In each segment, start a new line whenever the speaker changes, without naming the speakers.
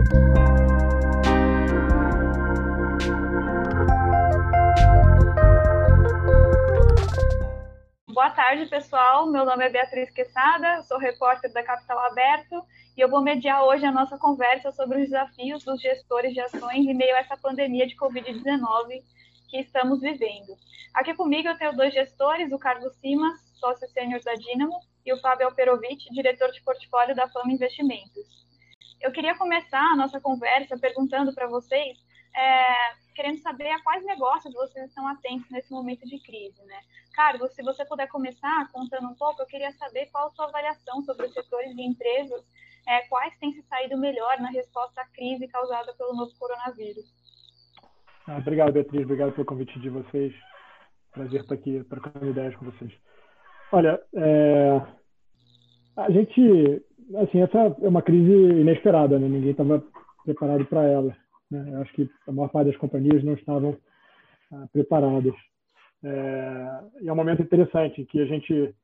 Boa tarde, pessoal. Meu nome é Beatriz Quesada, sou repórter da Capital Aberto e eu vou mediar hoje a nossa conversa sobre os desafios dos gestores de ações em meio a essa pandemia de Covid-19 que estamos vivendo. Aqui comigo eu tenho dois gestores, o Carlos Simas, sócio sênior da Dynamo, e o Fábio Alperovic, diretor de portfólio da Fama Investimentos. Eu queria começar a nossa conversa perguntando para vocês, é, querendo saber a quais negócios vocês estão atentos nesse momento de crise, né? Carlos, se você puder começar contando um pouco, eu queria saber qual a sua avaliação sobre os setores de empresas, é, quais têm se saído melhor na resposta à crise causada pelo novo coronavírus.
Ah, obrigado, Beatriz. Obrigado pelo convite de vocês. Prazer estar aqui trocando ideias com vocês. Olha, é, a gente, assim, essa é uma crise inesperada, né? Ninguém estava preparado para ela. Né? Eu acho que a maior parte das companhias não estavam ah, preparadas. É, e é um momento interessante que a gente,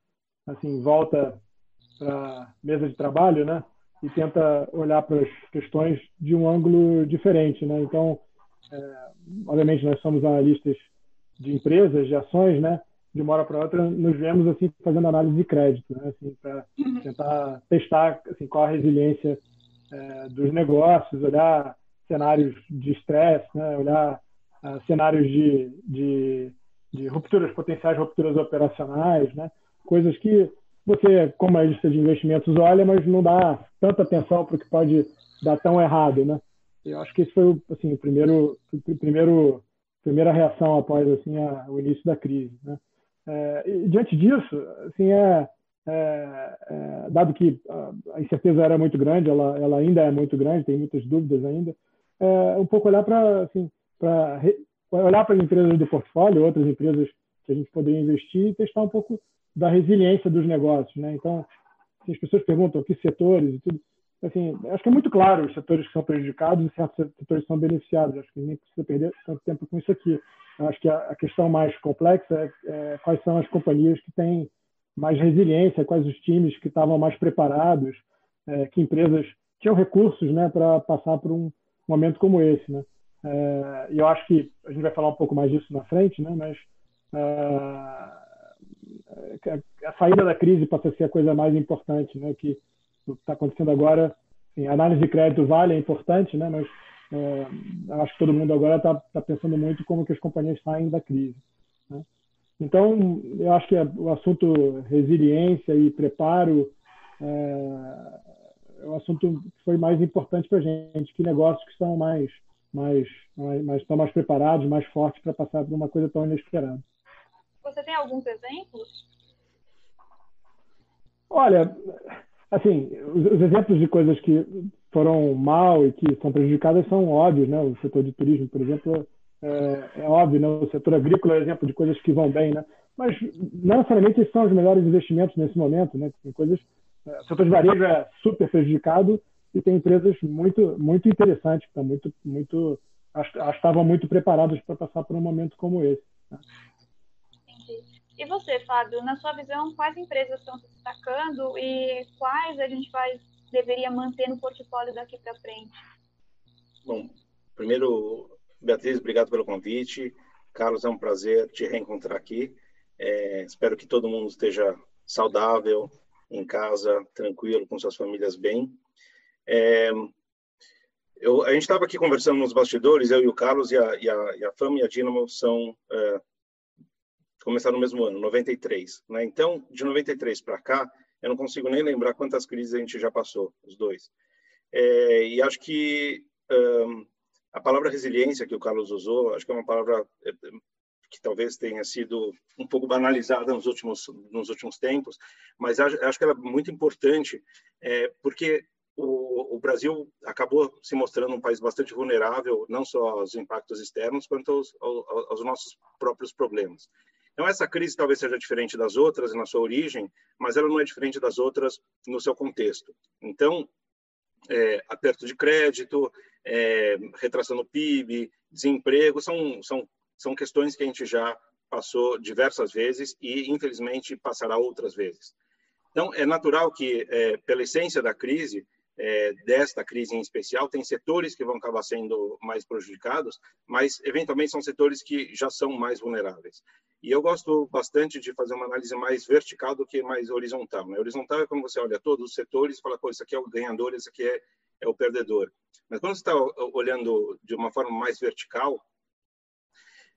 assim, volta para mesa de trabalho, né? E tenta olhar para as questões de um ângulo diferente, né? Então, é, obviamente, nós somos analistas de empresas, de ações, né? De uma hora para outra, nos vemos assim fazendo análise de crédito, né? Assim, para uhum. tentar testar assim qual a resiliência é, dos negócios, olhar cenários de estresse, né? Olhar uh, cenários de, de, de rupturas potenciais, rupturas operacionais, né? Coisas que você, como analista de investimentos, olha, mas não dá tanta atenção para o que pode dar tão errado, né? Eu acho que esse foi assim, o primeiro, o primeiro, primeira reação após assim a, o início da crise. Né? É, e, diante disso, assim é, é, é, dado que a incerteza era muito grande, ela, ela ainda é muito grande, tem muitas dúvidas ainda, é, um pouco olhar para assim, olhar para as empresas do portfólio, outras empresas que a gente poderia investir e testar um pouco da resiliência dos negócios, né? Então, assim, as pessoas perguntam que setores e tudo assim, acho que é muito claro os setores que são prejudicados e certos setores que são beneficiados. Acho que nem precisa perder tanto tempo com isso aqui. Acho que a, questão mais complexa é, é, quais são as companhias que têm mais resiliência, quais os times que estavam mais preparados, é, que empresas tinham recursos né, para passar por um momento como esse. Né? É, e eu acho que a gente vai falar um pouco mais disso na frente, né, mas é, a saída da crise passa a ser a coisa mais importante, né, que está acontecendo agora, assim, análise de crédito vale, é importante, né? mas é, acho que todo mundo agora está tá pensando muito como que as companhias saem da crise. Né? Então, eu acho que o assunto resiliência e preparo é, é o assunto que foi mais importante para a gente, que negócios que estão mais, mais, mais, mais, estão mais preparados, mais fortes para passar por uma coisa tão inesperada.
Você tem alguns exemplos?
Olha, assim, os, os, exemplos de coisas que foram mal e que são prejudicadas são óbvios, né? O setor de turismo, por exemplo, é, é óbvio, né? O setor agrícola é exemplo de coisas que vão bem, né? Mas não necessariamente esses são os melhores investimentos nesse momento, né? Tem coisas, é, o setor de varejo é super prejudicado e tem empresas muito, muito interessantes que estão muito, muito, estavam muito preparadas para passar por um momento como esse. Né?
E você, Fábio, na sua visão, quais empresas estão se destacando e quais a gente vai deveria manter no portfólio daqui para frente?
Bom, primeiro, Beatriz, obrigado pelo convite. Carlos, é um prazer te reencontrar aqui. É, espero que todo mundo esteja saudável, em casa, tranquilo, com suas famílias bem. É, eu, a gente estava aqui conversando nos bastidores, eu e o Carlos, e a, e a, e a FAM e a Dinamo são é, começaram no mesmo ano, 93. Né? Então, de 93 para cá, eu não consigo nem lembrar quantas crises a gente já passou, os dois. É, e acho que um, a palavra resiliência que o Carlos usou, acho que é uma palavra é, que talvez tenha sido um pouco banalizada nos últimos nos últimos tempos, mas acho, acho que ela é muito importante, é, porque o, o, Brasil acabou se mostrando um país bastante vulnerável, não só aos impactos externos, quanto aos, aos, aos nossos próprios problemas. Então, essa crise talvez seja diferente das outras na sua origem, mas ela não é diferente das outras no seu contexto. Então, é, aperto de crédito, é, retração no PIB, desemprego, são, são, são questões que a gente já passou diversas vezes e, infelizmente, passará outras vezes. Então, é natural que, é, pela essência da crise, é, desta crise em especial. Tem setores que vão acabar sendo mais prejudicados, mas eventualmente são setores que já são mais vulneráveis. E eu gosto bastante de fazer uma análise mais vertical do que mais horizontal. Né? Horizontal é quando você olha todos os setores e fala, pô, isso aqui é o ganhador, isso aqui é, é o perdedor. Mas quando você está olhando de uma forma mais vertical,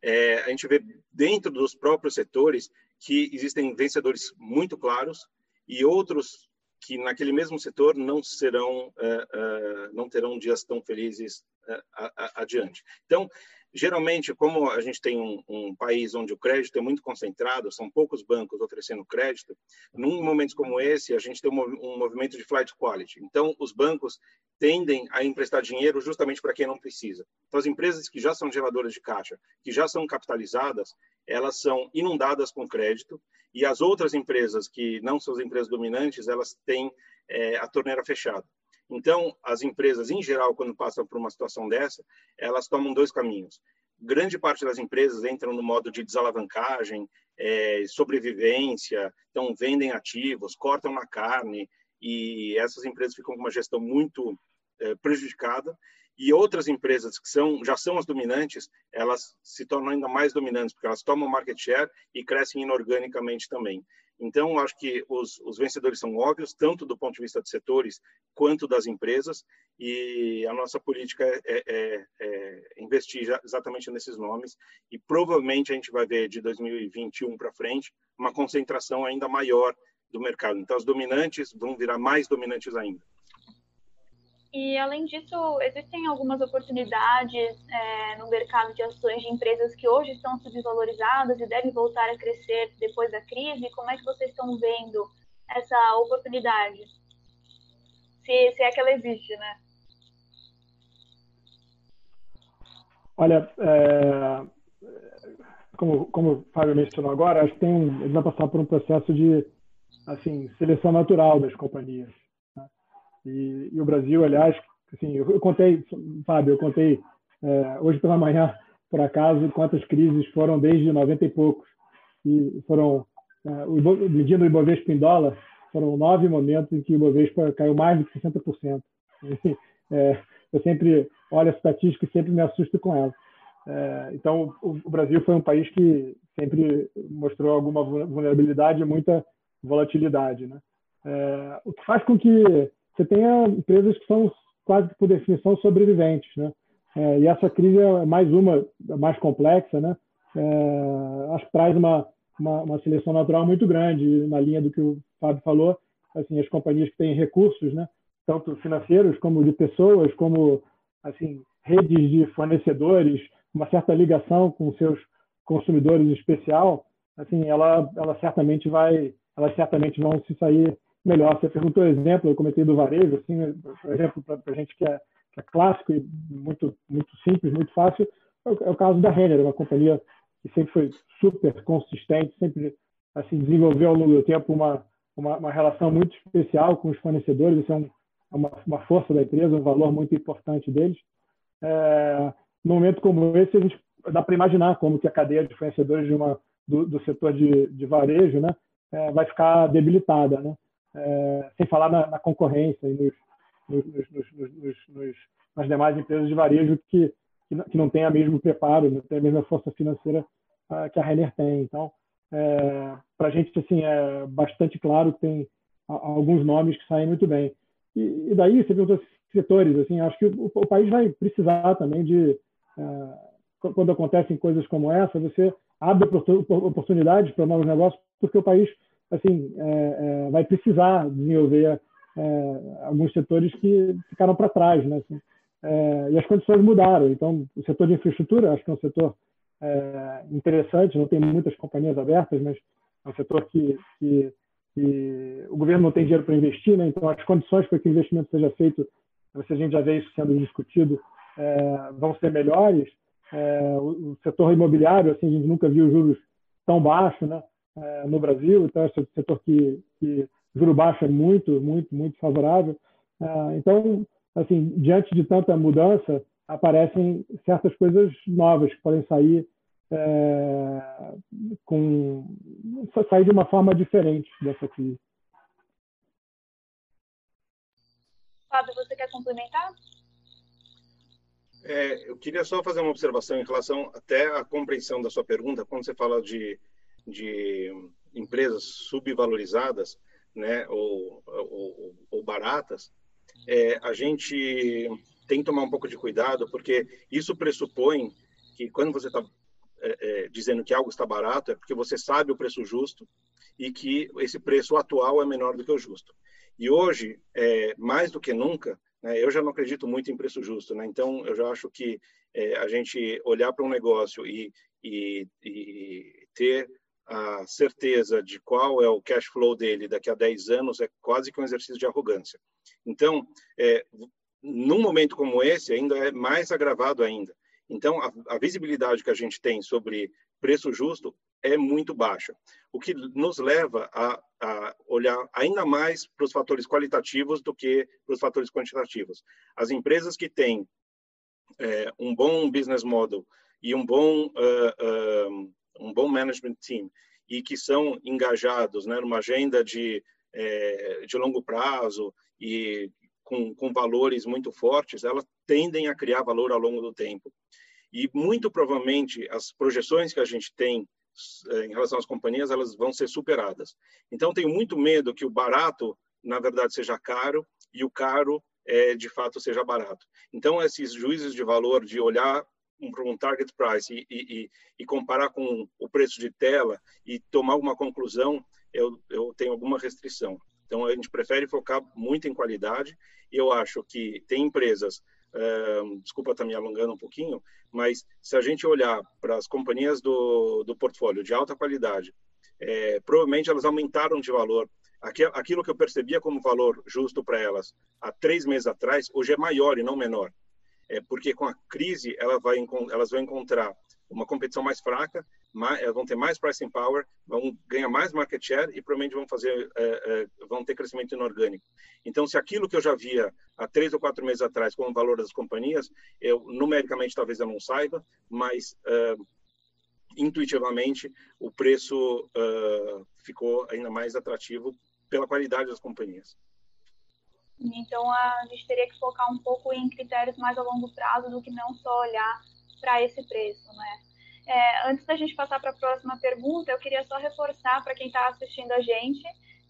é, a gente vê dentro dos próprios setores que existem vencedores muito claros e outros que naquele mesmo setor não serão, uh, uh, não terão dias tão felizes uh, adiante. Então, geralmente, como a gente tem um, um, país onde o crédito é muito concentrado, são poucos bancos oferecendo crédito, num momento como esse, a gente tem um, um movimento de flight quality. Então, os bancos tendem a emprestar dinheiro justamente para quem não precisa. Então, as empresas que já são geradoras de caixa, que já são capitalizadas, elas são inundadas com crédito e as outras empresas que não são as empresas dominantes, elas têm é, a torneira fechada. Então, as empresas, em geral, quando passam por uma situação dessa, elas tomam dois caminhos. Grande parte das empresas entram no modo de desalavancagem, é, sobrevivência, então vendem ativos, cortam na carne, e essas empresas ficam com uma gestão muito é, prejudicada. E outras empresas que são, já são as dominantes, elas se tornam ainda mais dominantes, porque elas tomam market share e crescem inorganicamente também. Então, acho que os, os, vencedores são óbvios, tanto do ponto de vista de setores quanto das empresas, e a nossa política é, é, é, é investir exatamente nesses nomes, e provavelmente a gente vai ver de 2021 para frente uma concentração ainda maior do mercado. Então, as dominantes vão virar mais dominantes ainda.
E, além disso, existem algumas oportunidades é, no mercado de ações de empresas que hoje estão subvalorizadas e devem voltar a crescer depois da crise. Como é que vocês estão vendo essa oportunidade? Se, se é que ela existe, né?
Olha, é, como, como o Fábio mencionou agora, acho que tem, eles vão passar por um processo de assim, seleção natural das companhias. E, e o Brasil, aliás, assim, eu, eu contei, Fábio, eu contei é, hoje pela manhã, por acaso, quantas crises foram desde 90 e poucos. E foram, é, o medindo o Ibovespa em dólar, foram nove momentos em que o Ibovespa caiu mais de 60%. E, é, eu sempre olho a estatística e sempre me assusto com ela. É, então, o, o, Brasil foi um país que sempre mostrou alguma vulnerabilidade e muita volatilidade. Né? É, o que faz com que você tenha empresas que são quase por definição sobreviventes, né? É, e essa crise é mais uma, mais complexa, né? É, acho que traz uma, uma, uma, seleção natural muito grande na linha do que o Fábio falou, assim, as companhias que têm recursos, né? Tanto financeiros como de pessoas, como assim redes de fornecedores, uma certa ligação com seus consumidores em especial, assim, ela, ela certamente vai, elas certamente vão se sair melhor. Você perguntou exemplo, eu comentei do varejo, assim, por exemplo, para gente que é, que é, clássico e muito, muito simples, muito fácil, é o, é o caso da Renner, uma companhia que sempre foi super consistente, sempre assim desenvolveu ao longo do tempo uma, uma, uma relação muito especial com os fornecedores, isso é, um, é uma, uma força da empresa, um valor muito importante deles. É, num momento como esse, a gente dá para imaginar como que a cadeia de fornecedores de uma, do, do setor de, de varejo né, é, vai ficar debilitada. Né? É, sem falar na, na concorrência e nos, nos, nos, nas demais empresas de varejo que, que não têm o mesmo preparo, não têm a mesma força financeira uh, que a Renner tem. Então, é, para a gente assim, é bastante claro que tem alguns nomes que saem muito bem. E, e daí, você perguntou setores, assim, acho que o, o, país vai precisar também de, uh, quando acontecem coisas como essa, você abre oportunidades para novos negócios, porque o país assim, é, é, vai precisar desenvolver é, alguns setores que ficaram para trás, né? Assim, é, e as condições mudaram. Então, o setor de infraestrutura, acho que é um setor é, interessante, não tem muitas companhias abertas, mas é um setor que, que, que o governo não tem dinheiro para investir, né? então as condições para que o investimento seja feito, a gente já vê isso sendo discutido, vão ser melhores. o, o setor imobiliário, assim, a gente nunca viu juros tão baixos, né? É, no Brasil, então é um setor que, que juro baixo é muito, muito, muito favorável. É, então, assim, diante de tanta mudança, aparecem certas coisas novas que podem sair é, com sair de uma forma diferente dessa crise.
Fábio, você quer complementar?
É, eu queria só fazer uma observação em relação até à compreensão da sua pergunta, quando você fala de, de empresas subvalorizadas, né, ou, ou, ou baratas, é, a gente tem que tomar um pouco de cuidado, porque isso pressupõe que quando você está é, é, dizendo que algo está barato, é porque você sabe o preço justo e que esse preço atual é menor do que o justo. E hoje, é, mais do que nunca, né, eu já não acredito muito em preço justo, né? então eu já acho que é, a gente olhar para um negócio e, e, e ter a certeza de qual é o cash flow dele daqui a 10 anos é quase que um exercício de arrogância. Então, é, num momento como esse, ainda é mais agravado ainda. Então, a, a, visibilidade que a gente tem sobre preço justo é muito baixa, o que nos leva a, a olhar ainda mais para os fatores qualitativos do que para os fatores quantitativos. As empresas que têm é, um bom business model e um bom uh, uh, um bom management team e que são engajados né, numa agenda de, é, de longo prazo e com, com valores muito fortes, elas tendem a criar valor ao longo do tempo. E muito provavelmente as projeções que a gente tem é, em relação às companhias, elas vão ser superadas. Então, tenho muito medo que o barato, na verdade, seja caro e o caro, é, de fato, seja barato. Então, esses juízes de valor, de olhar um target price e, e, e, comparar com o preço de tela e tomar uma conclusão, eu, eu tenho alguma restrição. Então, a gente prefere focar muito em qualidade e eu acho que tem empresas, uh, desculpa estar me alongando um pouquinho, mas se a gente olhar para as companhias do, do portfólio de alta qualidade, é, provavelmente elas aumentaram de valor. Aquilo que eu percebia como valor justo para elas há três meses atrás, hoje é maior e não menor é porque com a crise ela vai, elas vão encontrar uma competição mais fraca, mais, vão ter mais pricing power, vão ganhar mais market share e provavelmente vão fazer, é, é, vão ter crescimento inorgânico. Então, se aquilo que eu já via há três ou quatro meses atrás como valor das companhias, eu numericamente talvez eu não saiba, mas é, intuitivamente o preço é, ficou ainda mais atrativo pela qualidade das companhias.
Então, a gente teria que focar um pouco em critérios mais a longo prazo do que não só olhar para esse preço, né? É, antes da gente passar para a próxima pergunta, eu queria só reforçar para quem está assistindo a gente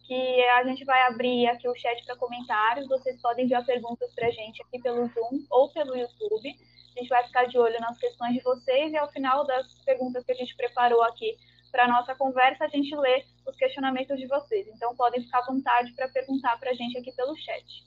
que a gente vai abrir aqui o chat para comentários. Vocês podem enviar perguntas para a gente aqui pelo Zoom ou pelo YouTube. A gente vai ficar de olho nas questões de vocês e ao final das perguntas que a gente preparou aqui para nossa conversa, a gente lê os questionamentos de vocês. Então, podem ficar à vontade para perguntar para a gente aqui pelo chat.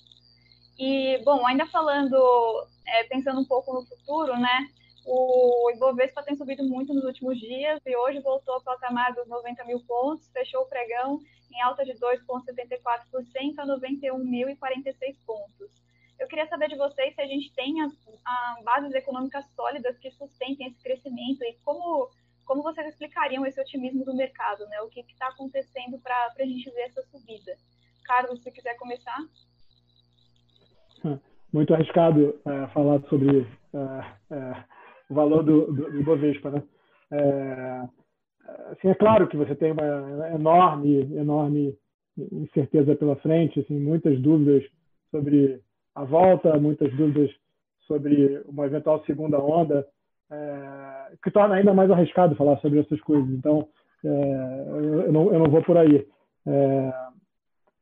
E, bom, ainda falando, é, pensando um pouco no futuro, né? O Ibovespa tem subido muito nos últimos dias e hoje voltou ao patamar dos 90 mil pontos, fechou o pregão em alta de 2,74% a 91.046 pontos. Eu queria saber de vocês se a gente tem as, as bases econômicas sólidas que sustentem esse crescimento e como como vocês explicariam esse otimismo do mercado, né? O que está acontecendo para a gente ver essa subida? Carlos, se quiser começar.
Muito arriscado é, falar sobre é, é, o valor do, do, do Bovespa, né? É, assim, é claro que você tem uma enorme, enorme incerteza pela frente, assim, muitas dúvidas sobre a volta, muitas dúvidas sobre uma eventual segunda onda é, que torna ainda mais arriscado falar sobre essas coisas. Então, é, eu, não, eu não vou por aí. É,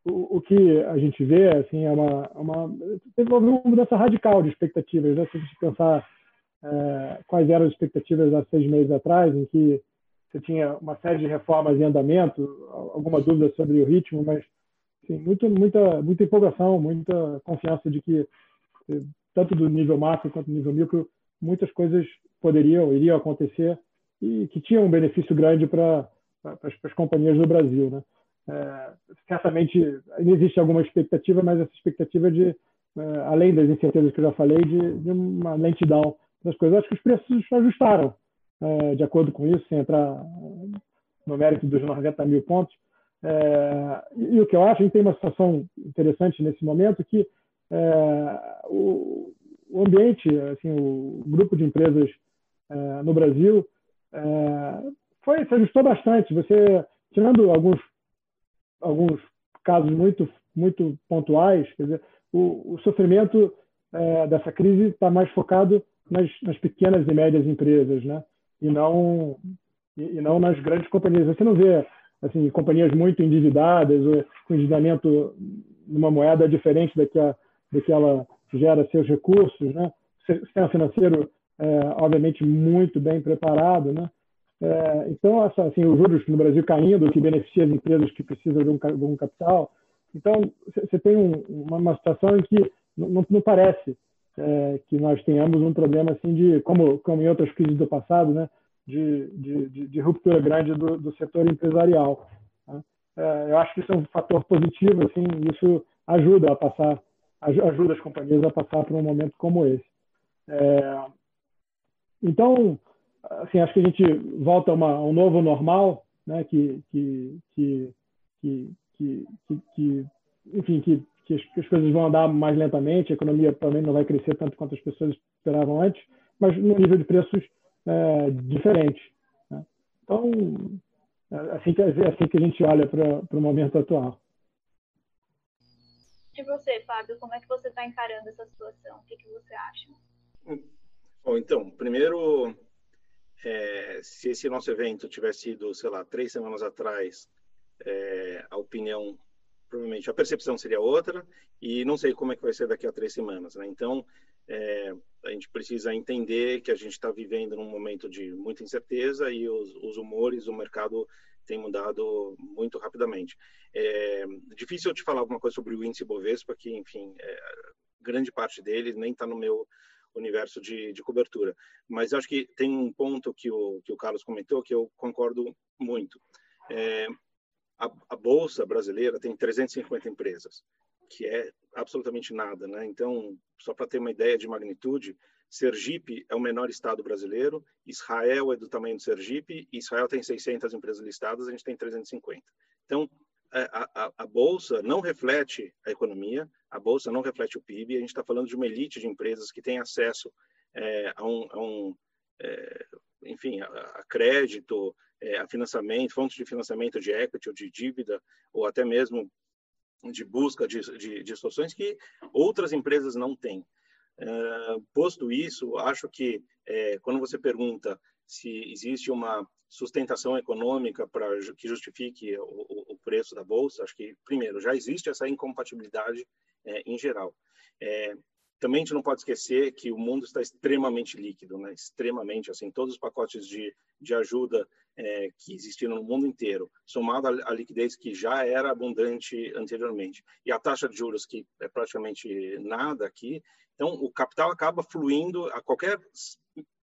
o, o, que a gente vê assim, é uma, uma, teve uma mudança radical de expectativas. Né? Se a gente pensar é, quais eram as expectativas há seis meses atrás, em que você tinha uma série de reformas em andamento, alguma dúvida sobre o ritmo, mas assim, muito, muita, muita empolgação, muita confiança de que, tanto do nível macro quanto do nível micro, muitas coisas poderiam, iriam acontecer e que tinham um benefício grande para as companhias do Brasil. Né? É, certamente ainda existe alguma expectativa, mas essa expectativa é de, é, além das incertezas que eu já falei, de, de uma lentidão das coisas. Acho que os preços ajustaram é, de acordo com isso, sem entrar no mérito dos 90 mil pontos. É, e, e, o que eu acho, a gente tem uma situação interessante nesse momento que é, o, o ambiente, assim, o grupo de empresas é, no Brasil é, foi se ajustou bastante. Você tirando alguns alguns casos muito muito pontuais, quer dizer, o, o sofrimento é, dessa crise está mais focado nas, nas, pequenas e médias empresas, né? E não e, e, não nas grandes companhias. Você não vê assim companhias muito endividadas ou com endividamento numa moeda diferente da que, ela gera seus recursos, né? Sistema financeiro, é, obviamente, muito bem preparado, né? É, então, assim, os juros no Brasil caindo, que beneficia as empresas que precisam de um, de um capital. Então, você tem um, uma, uma, situação em que não, não parece é, que nós tenhamos um problema assim de, como, como em outras crises do passado, né, de, de, de, de ruptura grande do, do setor empresarial. Né? É, eu acho que isso é um fator positivo, assim, isso ajuda a passar, ajuda as companhias a passar por um momento como esse. É, então, assim, acho que a gente volta a, uma, a um novo normal, né, que, que, que, que, que, que enfim, que, que as, que as, coisas vão andar mais lentamente, a economia também não vai crescer tanto quanto as pessoas esperavam antes, mas no nível de preços é, diferentes. Né? Então, é assim que, é assim que a gente olha para o momento atual.
E você, Fábio, como é que você está encarando essa situação? O que, que você acha?
Bom, então, primeiro, é, se esse nosso evento tivesse sido, sei lá, três semanas atrás, é, a opinião, provavelmente a percepção seria outra, e não sei como é que vai ser daqui a três semanas, né? Então, é, a gente precisa entender que a gente está vivendo num momento de muita incerteza e os, os humores, o mercado tem mudado muito rapidamente. É difícil eu te falar alguma coisa sobre o índice Bovespa, que, enfim, é, grande parte dele nem está no meu universo de, de cobertura. Mas acho que tem um ponto que o, que o Carlos comentou que eu concordo muito. É, a, a, Bolsa brasileira tem 350 empresas, que é absolutamente nada. Né? Então, só para ter uma ideia de magnitude, Sergipe é o menor estado brasileiro, Israel é do tamanho de Sergipe, Israel tem 600 empresas listadas, a gente tem 350. Então, a, a, a, bolsa não reflete a economia, a bolsa não reflete o PIB. A gente está falando de uma elite de empresas que tem acesso é, a um, a um é, enfim, a crédito, é, a financiamento, fontes de financiamento de equity ou de dívida, ou até mesmo de busca de, de, de soluções que outras empresas não têm. É, posto isso, acho que é, quando você pergunta se existe uma sustentação econômica para que justifique o, o, preço da bolsa, acho que primeiro já existe essa incompatibilidade é, em geral. É, também a gente não pode esquecer que o mundo está extremamente líquido, né? extremamente, assim, todos os pacotes de, de ajuda é, que existiram no mundo inteiro, somado à, à, liquidez que já era abundante anteriormente, e a taxa de juros que é praticamente nada aqui, então o capital acaba fluindo a qualquer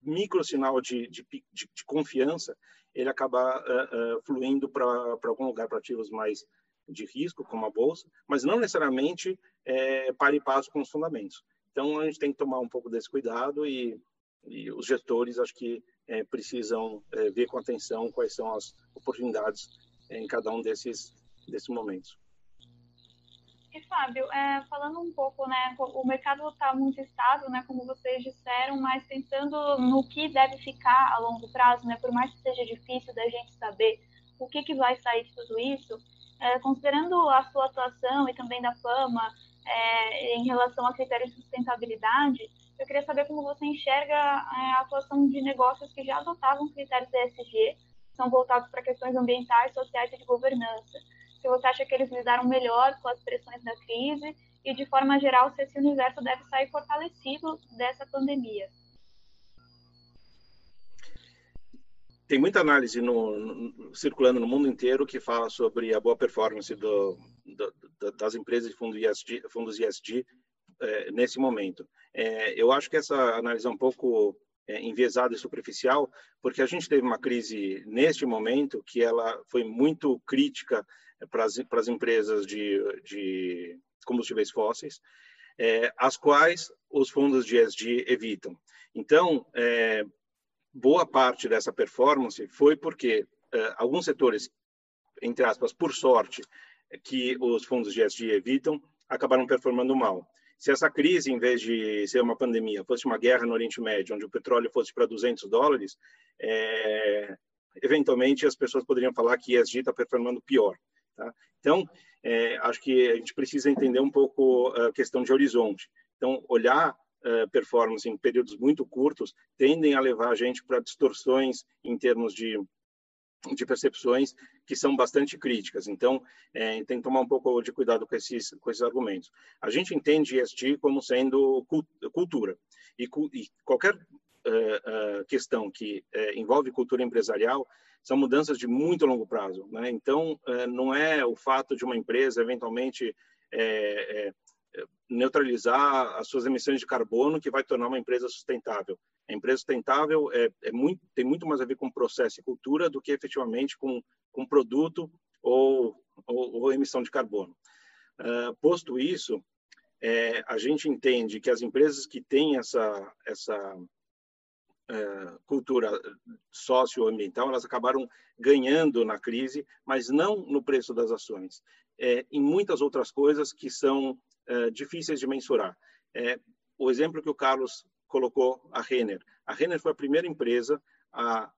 micro sinal de, de, de, de confiança, ele acaba uh, uh, fluindo para algum lugar para ativos mais de risco, como a bolsa, mas não necessariamente é, para e passo com os fundamentos. Então, a gente tem que tomar um pouco desse cuidado e, e os gestores, acho que é, precisam é, ver com atenção quais são as oportunidades em cada um desses, desses momentos.
E Fábio, é, falando um pouco, né, o mercado está muito estável, né, como vocês disseram, mas pensando no que deve ficar a longo prazo, né, por mais que seja difícil da gente saber o que, que vai sair de tudo isso, é, considerando a sua atuação e também da fama é, em relação a critérios de sustentabilidade, eu queria saber como você enxerga é, a atuação de negócios que já adotavam critérios ESG, são voltados para questões ambientais, sociais e de governança se você acha que eles lidaram melhor com as pressões da crise e, de forma geral, se esse universo deve sair fortalecido dessa pandemia.
Tem muita análise no, no, circulando no mundo inteiro que fala sobre a boa performance do, do, das empresas de fundo fundos ESG é, nesse momento. É, eu acho que essa análise é um pouco é, enviesada e superficial, porque a gente teve uma crise neste momento que ela foi muito crítica para as, para as empresas de, de combustíveis fósseis, é, as quais os fundos de ESG evitam. Então, é, boa parte dessa performance foi porque é, alguns setores, entre aspas, por sorte, que os fundos de ESG evitam, acabaram performando mal. Se essa crise, em vez de ser uma pandemia, fosse uma guerra no Oriente Médio, onde o petróleo fosse para 200 dólares, eventualmente as pessoas poderiam falar que ESG está performando pior. Tá? Então, é, acho que a gente precisa entender um pouco a questão de horizonte. Então, olhar uh, performance em períodos muito curtos tendem a levar a gente para distorções em termos de de percepções que são bastante críticas. Então, é, tem que tomar um pouco de cuidado com esses, com esses argumentos. A gente entende ESG como sendo cultura. E, e qualquer uh, uh, questão que uh, envolve cultura empresarial são mudanças de muito longo prazo. Né? Então, não é o fato de uma empresa eventualmente neutralizar as suas emissões de carbono que vai tornar uma empresa sustentável. A empresa sustentável é, é muito, tem muito mais a ver com processo e cultura do que efetivamente com, com produto ou, ou, ou emissão de carbono. Uh, posto isso, é, a gente entende que as empresas que têm essa, essa cultura socioambiental, elas acabaram ganhando na crise, mas não no preço das ações, é, em muitas outras coisas que são uh, difíceis de mensurar. É, o exemplo que o Carlos colocou a Renner. A Renner foi a primeira empresa a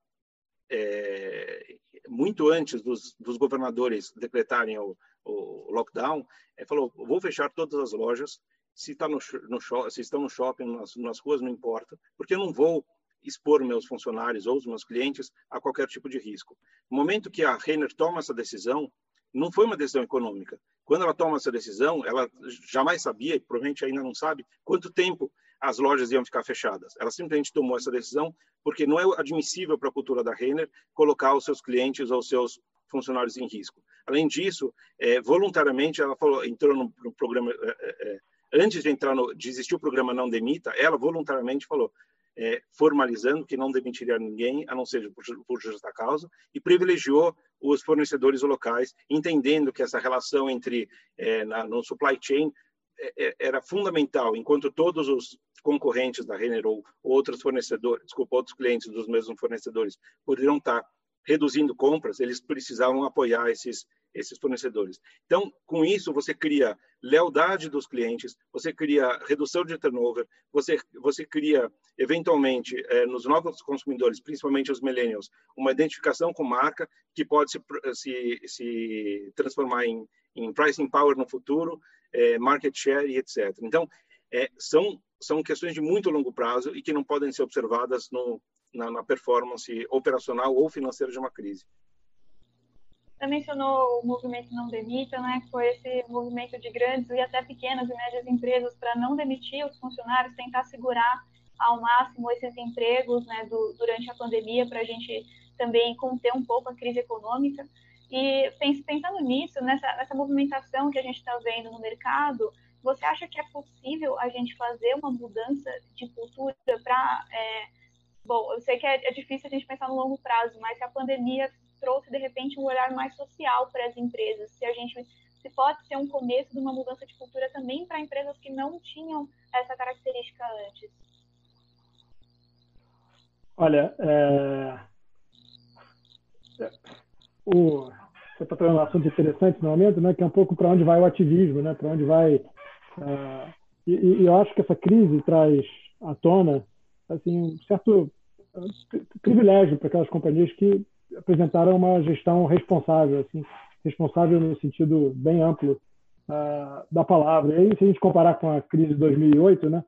é, muito antes dos, dos, governadores decretarem o, o lockdown, é, falou: vou fechar todas as lojas. Se, tá no, no, se estão no shopping, nas, nas ruas, não importa, porque eu não vou expor meus funcionários ou os meus clientes a qualquer tipo de risco. No momento que a Renner toma essa decisão, não foi uma decisão econômica. Quando ela toma essa decisão, ela jamais sabia, e provavelmente ainda não sabe, quanto tempo as lojas iam ficar fechadas. Ela simplesmente tomou essa decisão porque não é admissível para a cultura da Renner colocar os seus clientes ou os seus funcionários em risco. Além disso, é, voluntariamente, ela falou, entrou no, no programa, é, é, é, antes de entrar no, de existir o programa Não Demita, ela voluntariamente falou, é, formalizando que não demitiria ninguém, a não ser por, por justa causa, e privilegiou os fornecedores locais, entendendo que essa relação entre é, na, no supply chain é, é, era fundamental, enquanto todos os concorrentes da Renner ou outros fornecedores, desculpa, outros clientes dos mesmos fornecedores poderiam estar reduzindo compras, eles precisavam apoiar esses esses fornecedores. Então, com isso você cria lealdade dos clientes, você cria redução de turnover, você você cria eventualmente eh, nos novos consumidores, principalmente os millennials, uma identificação com marca que pode se se, se transformar em, em pricing power no futuro é, market share e etc. Então, é, são, são questões de muito longo prazo e que não podem ser observadas no, na, na performance operacional ou financeira de uma crise.
Você mencionou o movimento Não Demita, né, que foi esse movimento de grandes e até pequenas e médias empresas para não demitir os funcionários, tentar segurar ao máximo esses empregos né, do, durante a pandemia, para a gente também conter um pouco a crise econômica. E pensando nisso, nessa, nessa movimentação que a gente está vendo no mercado, você acha que é possível a gente fazer uma mudança de cultura para. É, bom, eu sei que é, é, difícil a gente pensar no longo prazo, mas se a pandemia trouxe de repente um olhar mais social para as empresas, se a gente se pode ser um começo de uma mudança de cultura também para empresas que não tinham essa característica antes.
Olha, é o, você está trazendo um assunto interessante no momento, né, que é um pouco para onde vai o ativismo, né, para onde vai. Uh, e, e, eu acho que essa crise traz à tona assim, um certo privilégio para aquelas companhias que apresentaram uma gestão responsável, assim, responsável no sentido bem amplo uh, da palavra. E aí, se a gente comparar com a crise de 2008, né,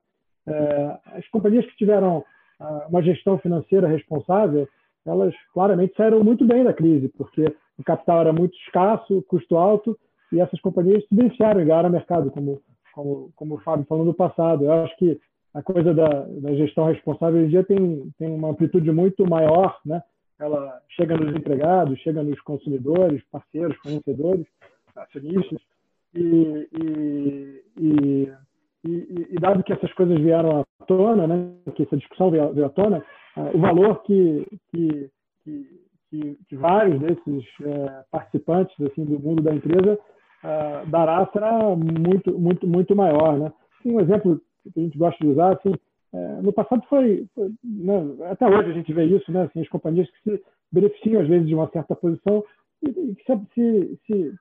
uh, as companhias que tiveram uh, uma gestão financeira responsável elas claramente saíram muito bem da crise, porque o capital era muito escasso, custo alto, e essas companhias se beneficiaram e ganharam mercado, como, como, como o Fábio falou no passado. Eu acho que a coisa da, da gestão responsável hoje em dia tem, tem uma amplitude muito maior, né? Ela chega nos empregados, chega nos consumidores, parceiros, fornecedores, acionistas, e, e, e, e, dado que essas coisas vieram à tona, né? que essa discussão veio, veio à tona, uh, o valor que, que, que, que vários desses uh, participantes assim do mundo da empresa uh, dará será muito muito muito maior, né? Assim, um exemplo que a gente gosta de usar, assim, é, no passado foi, foi né, até hoje a gente vê isso, né? Assim, as companhias que se beneficiam às vezes de uma certa posição e, e que se, se,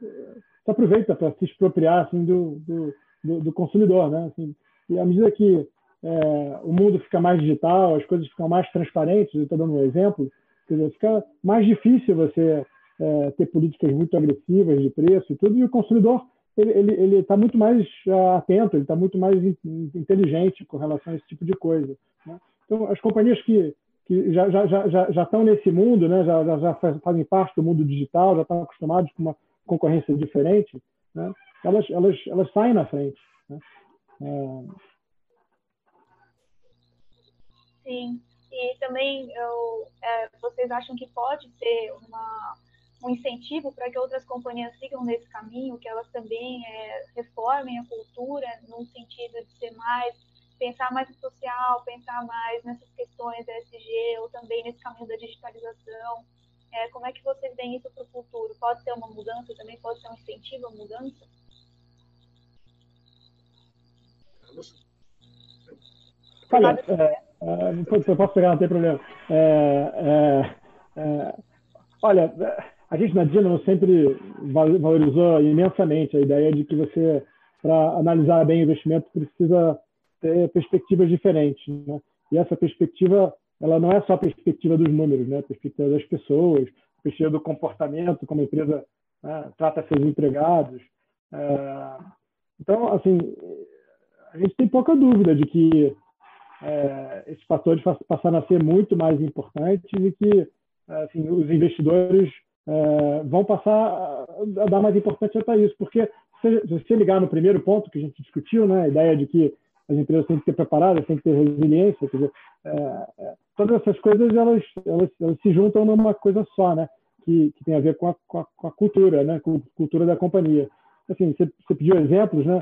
se, aproveita para se expropriar assim do, do, do consumidor, né? Assim, e à medida que é, o mundo fica mais digital, as coisas ficam mais transparentes, eu estou dando um exemplo, quer dizer, fica mais difícil você é, ter políticas muito agressivas de preço e tudo, e o consumidor ele está muito mais uh, atento, ele está muito mais in, inteligente com relação a esse tipo de coisa. Né? Então, as companhias que, que já, já, já, já estão nesse mundo, né? já, já, já fazem parte do mundo digital, já estão acostumados com uma concorrência diferente, né? elas, elas, elas saem na frente. Né? É...
Sim, e também eu, é, vocês acham que pode ter uma, um incentivo para que outras companhias sigam nesse caminho, que elas também é, reformem a cultura no sentido de ser mais pensar mais no social, pensar mais nessas questões ESG ou também nesse caminho da digitalização. É, como é que vocês veem isso para o futuro? Pode ser uma mudança também? Pode ser um incentivo à mudança?
Olha, é, é, posso pegar, não tem problema. É, é, é olha, a gente na Dynamo sempre valorizou imensamente a ideia de que você, para analisar bem o investimento, precisa ter perspectivas diferentes. Né? E essa perspectiva, ela não é só a perspectiva dos números, né? a perspectiva das pessoas, a perspectiva do comportamento, como a empresa né, trata seus empregados. É... Então, assim, a gente tem pouca dúvida de que é, esses fatores passaram a ser muito mais importantes e que assim, os investidores é, vão passar a dar mais importância para isso, porque se você ligar no primeiro ponto que a gente discutiu, né, a ideia de que as empresas têm que ter preparadas, têm que ter resiliência, quer dizer, é, é, todas essas coisas elas, elas, elas, se juntam numa coisa só, né, que, que tem a ver com a, com a, com a cultura, né, com a cultura da companhia. Assim, você, você pediu exemplos, né,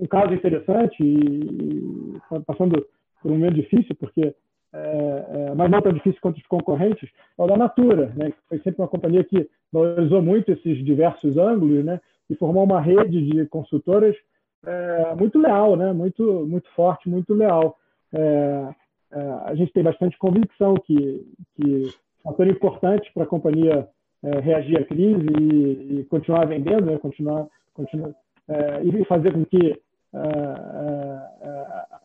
um caso interessante e, e passando por um momento difícil, porque é, é, mas não tão difícil quanto os concorrentes, é o da Natura, né? que foi sempre uma companhia que valorizou muito esses diversos ângulos né? e formou uma rede de consultoras é, muito leal, né? muito, muito forte, muito leal. É, é, a gente tem bastante convicção que, que fator importante para a companhia é, reagir à crise e, e, continuar vendendo, né? continuar, continuar e fazer com que a,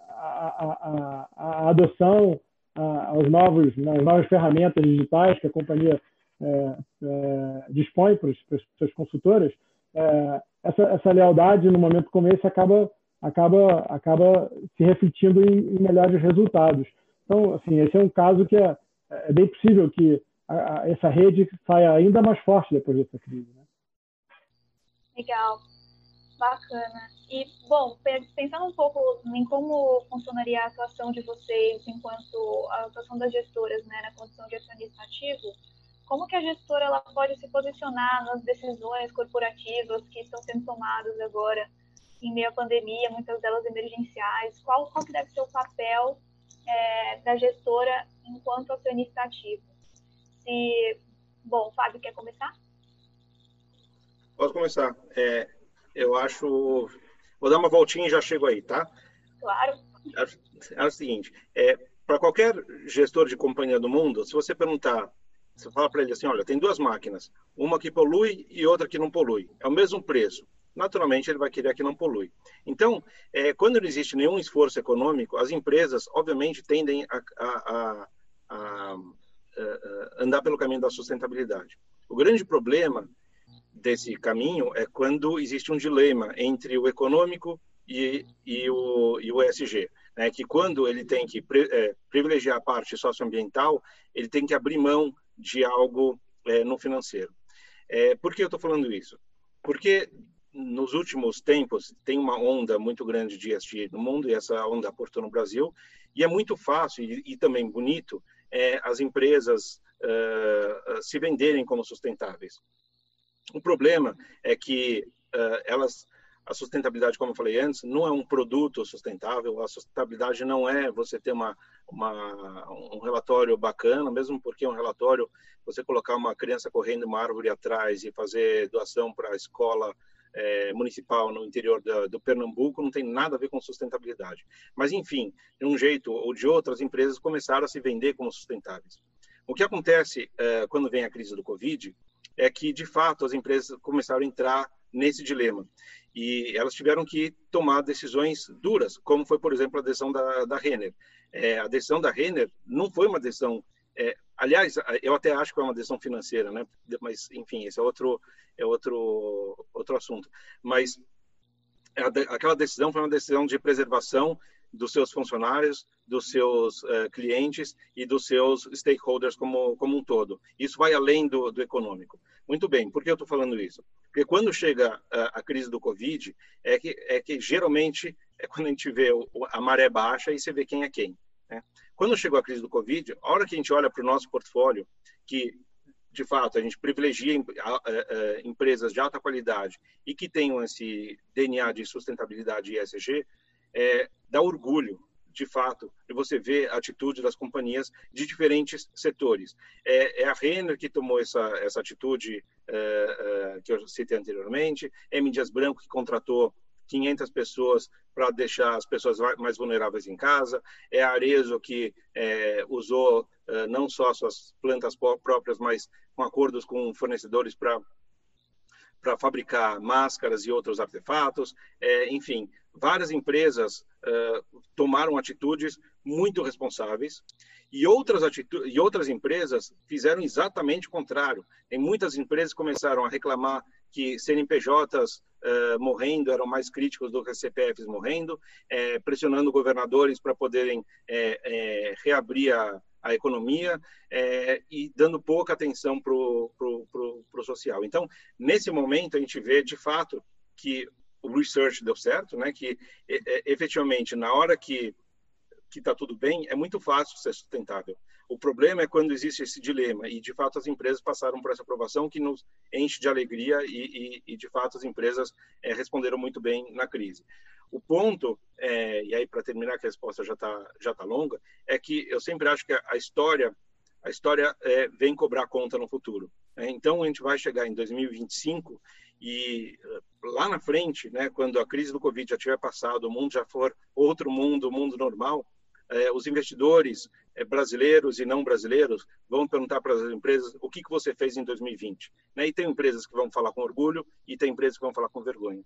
a, a, a adoção aos novos, nas né, novas ferramentas digitais que a companhia é, é, dispõe para, para as suas consultoras, é, essa, essa, lealdade no momento como esse acaba acaba acaba se refletindo em, em, melhores resultados. Então, assim, esse é um caso que é, é bem possível que a, a, essa rede saia ainda mais forte depois dessa crise. Né?
Legal. Bacana. E, bom, pensando um pouco em como funcionaria a atuação de vocês enquanto a atuação das gestoras né, na condição de acionista ativo, como que a gestora ela pode se posicionar nas decisões corporativas que estão sendo tomadas agora em meio à pandemia, muitas delas emergenciais? Qual, qual que deve ser o papel é, da gestora enquanto acionista ativo? Se, bom, Fábio, quer começar?
Posso começar. É, eu acho. Vou dar uma voltinha e já chego aí, tá?
Claro.
É, é o seguinte: é, para qualquer gestor de companhia do mundo, se você perguntar, você fala para ele assim: olha, tem duas máquinas, uma que polui e outra que não polui, é o mesmo preço. Naturalmente, ele vai querer a que não polui. Então, é, quando não existe nenhum esforço econômico, as empresas, obviamente, tendem a, a, a, a andar pelo caminho da sustentabilidade. O grande problema desse caminho é quando existe um dilema entre o econômico e, e, o, e o ESG. Né? Que quando ele tem que é, privilegiar a parte socioambiental, ele tem que abrir mão de algo é, no financeiro. É, por que eu estou falando isso? Porque nos últimos tempos tem uma onda muito grande de ESG no mundo e essa onda aportou no Brasil e é muito fácil e, e também bonito é, as empresas se venderem como sustentáveis. O problema é que uh, elas, a sustentabilidade, como eu falei antes, não é um produto sustentável. A sustentabilidade não é você ter uma, uma um relatório bacana, mesmo porque um relatório, você colocar uma criança correndo uma árvore atrás e fazer doação para a escola é, municipal no interior da, do Pernambuco não tem nada a ver com sustentabilidade. Mas, enfim, de um jeito ou de outro, as empresas começaram a se vender como sustentáveis. O que acontece é, quando vem a crise do Covid é que, de fato, as empresas começaram a entrar nesse dilema. E elas tiveram que tomar decisões duras, como foi, por exemplo, a decisão da, da Renner. É, a decisão da Renner não foi uma decisão é, Aliás, eu até acho que é uma decisão financeira, né? Mas, enfim, esse é outro, é outro, outro assunto. Mas aquela decisão foi uma decisão de preservação dos seus funcionários, dos seus uh, clientes e dos seus stakeholders como, como um todo. Isso vai além do, do econômico. Muito bem, por que eu estou falando isso? Porque quando chega a, a, crise do Covid, é que, é que geralmente é quando a gente vê o, a maré baixa e você vê quem é quem. Né? Quando chegou a crise do Covid, a hora que a gente olha para o nosso portfólio, que de fato a gente privilegia empresas de alta qualidade e que tenham esse DNA de sustentabilidade e ESG, é, dá orgulho de fato, de você ver a atitude das companhias de diferentes setores. É, é a Renner que tomou essa, essa atitude é, é, que eu citei anteriormente, é M. Dias Branco que contratou 500 pessoas para deixar as pessoas mais vulneráveis em casa, é a Arezo que é, usou é, não só suas plantas próprias, mas com acordos com fornecedores para para fabricar máscaras e outros artefatos. É, enfim, várias empresas uh, tomaram atitudes muito responsáveis e outras, atitudes, e outras empresas fizeram exatamente o contrário. Em muitas empresas começaram a reclamar que CNPJs uh, morrendo eram mais críticos do que CPFs morrendo, é, pressionando governadores para poderem é, é, reabrir a, a economia é, e dando pouca atenção para o social. Então, nesse momento, a gente vê, de fato, que o research deu certo, né? que efetivamente, na hora que que está tudo bem, é muito fácil ser sustentável. O problema é quando existe esse dilema, e de fato as empresas passaram por essa aprovação que nos enche de alegria, e, e, e de fato as empresas é, responderam muito bem na crise. O ponto, é, e aí para terminar que a resposta já está já tá longa, é que eu sempre acho que a história a história é, vem cobrar conta no futuro. Né? Então a gente vai chegar em 2025 e eh, lá na frente, né, quando a crise do Covid já tiver passado, o mundo já for outro mundo, o mundo normal, é, os investidores é, brasileiros e não brasileiros vão perguntar para as empresas o que, que você fez em 2020. Né? E tem empresas que vão falar com orgulho e tem empresas que vão falar com vergonha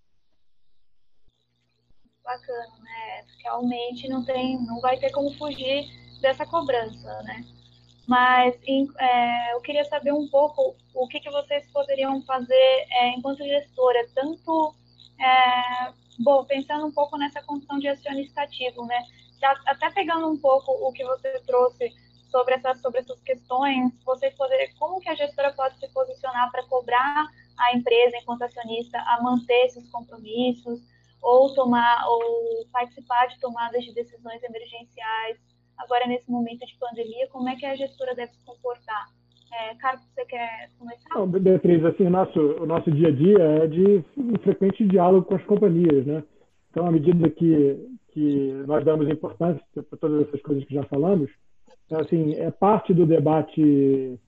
bacana, né? Realmente não tem, não vai ter como fugir dessa cobrança, né? Mas em, é, eu queria saber um pouco o que, que vocês poderiam fazer é, enquanto gestora, tanto, é, bom, pensando um pouco nessa condição de acionista ativo, né? Até pegando um pouco o que você trouxe sobre essas, sobre essas questões, vocês poderiam, como que a gestora pode se posicionar para cobrar a empresa enquanto acionista a manter esses compromissos, ou tomar ou participar de tomadas de decisões emergenciais agora nesse momento de pandemia, como é que a gestora deve se comportar? É, Carlos, você quer começar? Não,
Beatriz, assim, o nosso, o nosso dia a dia é de frequente diálogo com as companhias, né? Então, à medida que, que nós damos importância para todas essas coisas que já falamos, assim, é parte do debate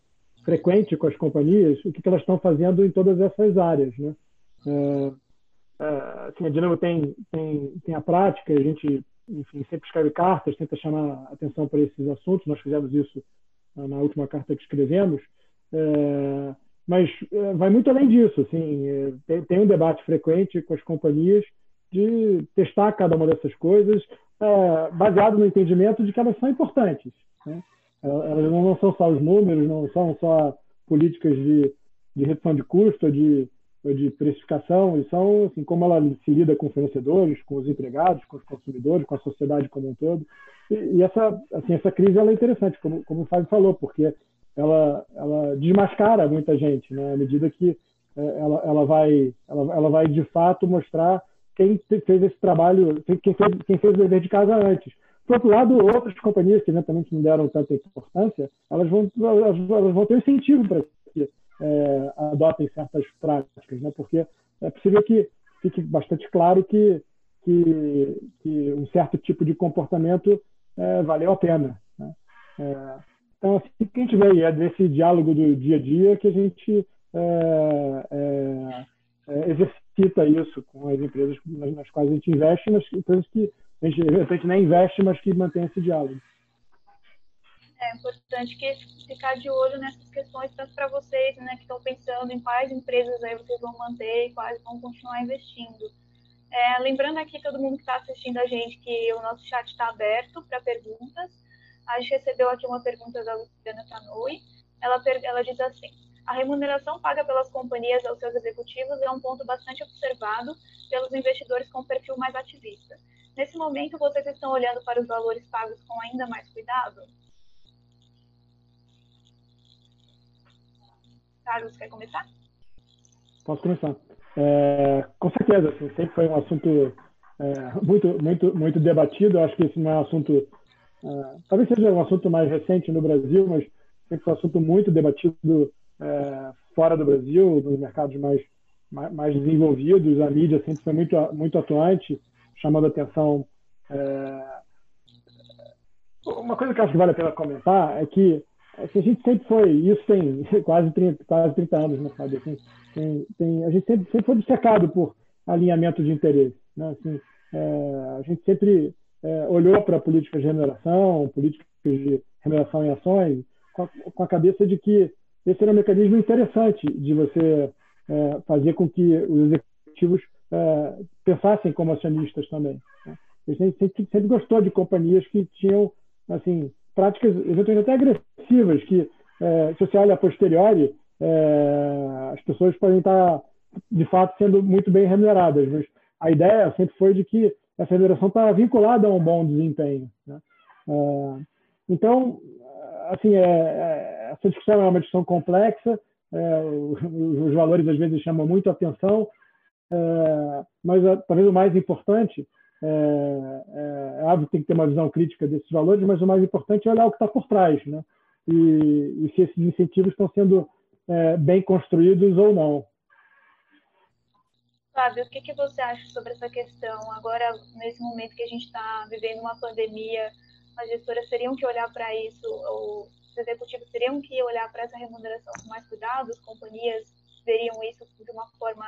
frequente com as companhias o que, que elas estão fazendo em todas essas áreas, né? É, assim, a Dinamo tem, tem, tem a prática, a gente enfim, sempre escreve cartas, tenta chamar atenção para esses assuntos. Nós fizemos isso uh, na última carta que escrevemos. Uh, mas vai muito além disso. Assim, tem, tem, um debate frequente com as companhias de testar cada uma dessas coisas baseado no entendimento de que elas são importantes. Né? Elas não são só os números, não são só políticas de, de redução de custo, de de precificação e são assim como ela se lida com fornecedores, com os empregados, com os consumidores, com a sociedade como um todo. E, e essa assim essa crise ela é interessante, como como o Fábio falou, porque ela ela desmascara muita gente, né? À medida que é, ela ela vai ela, ela vai de fato mostrar quem fez esse trabalho, quem fez quem fez o dever de casa antes. Por outro lado, outras companhias que eventualmente não deram tanta importância, elas vão elas, vão ter incentivo para é, adotem certas práticas, né? porque é possível que fique bastante claro que, que, que um certo tipo de comportamento é, valeu a pena. Né? É, então, assim, quem tiver aí é desse diálogo do dia a dia que a gente é, é, é, exercita isso com as empresas nas, quais a gente investe, nas empresas que a gente, a gente nem investe, mas que mantém esse diálogo
é importante que ficar de olho nessas questões, tanto para vocês, né, que estão pensando em quais empresas aí vocês vão manter e quais vão continuar investindo. É, lembrando aqui todo mundo que está assistindo a gente que o nosso chat está aberto para perguntas. A gente recebeu aqui uma pergunta da Luciana Tanui. Ela, ela diz assim: a remuneração paga pelas companhias aos seus executivos é um ponto bastante observado pelos investidores com perfil mais ativista. Nesse momento, vocês estão olhando para os valores pagos com ainda mais cuidado? Carlos, quer começar?
Posso começar. É, com certeza, assim, sempre foi um assunto é, muito, muito, muito debatido. Eu acho que esse não é um assunto, é, talvez seja um assunto mais recente no Brasil, mas sempre foi um assunto muito debatido é, fora do Brasil, nos mercados mais, mais, mais, desenvolvidos. A mídia sempre foi muito, muito atuante, chamando atenção. É... Uma coisa que acho que vale a pena comentar é que a gente sempre foi, isso tem quase 30, quase 30 anos, né, sabe? Assim, tem, tem, a gente sempre, sempre foi destacado por alinhamento de interesse. Né? Assim, é, a gente sempre é, olhou para políticas de remuneração, políticas de remuneração em ações, com a, com a cabeça de que esse era um mecanismo interessante de você é, fazer com que os executivos é, pensassem como acionistas também. Né? A gente sempre, sempre, gostou de companhias que tinham assim práticas eventualmente até agressivas, que é, se você olha a posteriori, é, as pessoas podem estar de fato sendo muito bem remuneradas, mas a ideia sempre foi de que essa remuneração está vinculada a um bom desempenho. Né? É, então, assim, é, é, essa discussão é uma discussão complexa, é, os, valores às vezes chamam muito a atenção, mas talvez o mais importante, é, é, é, óbvio que tem que ter uma visão crítica desses valores, mas o mais importante é olhar o que está por trás, né? E, e, se esses incentivos estão sendo bem construídos ou não.
Fábio, o que, que você acha sobre essa questão? Agora, nesse momento que a gente está vivendo uma pandemia, as gestoras teriam que olhar para isso, ou os executivos teriam que olhar para essa remuneração com mais cuidado, as companhias veriam isso de uma forma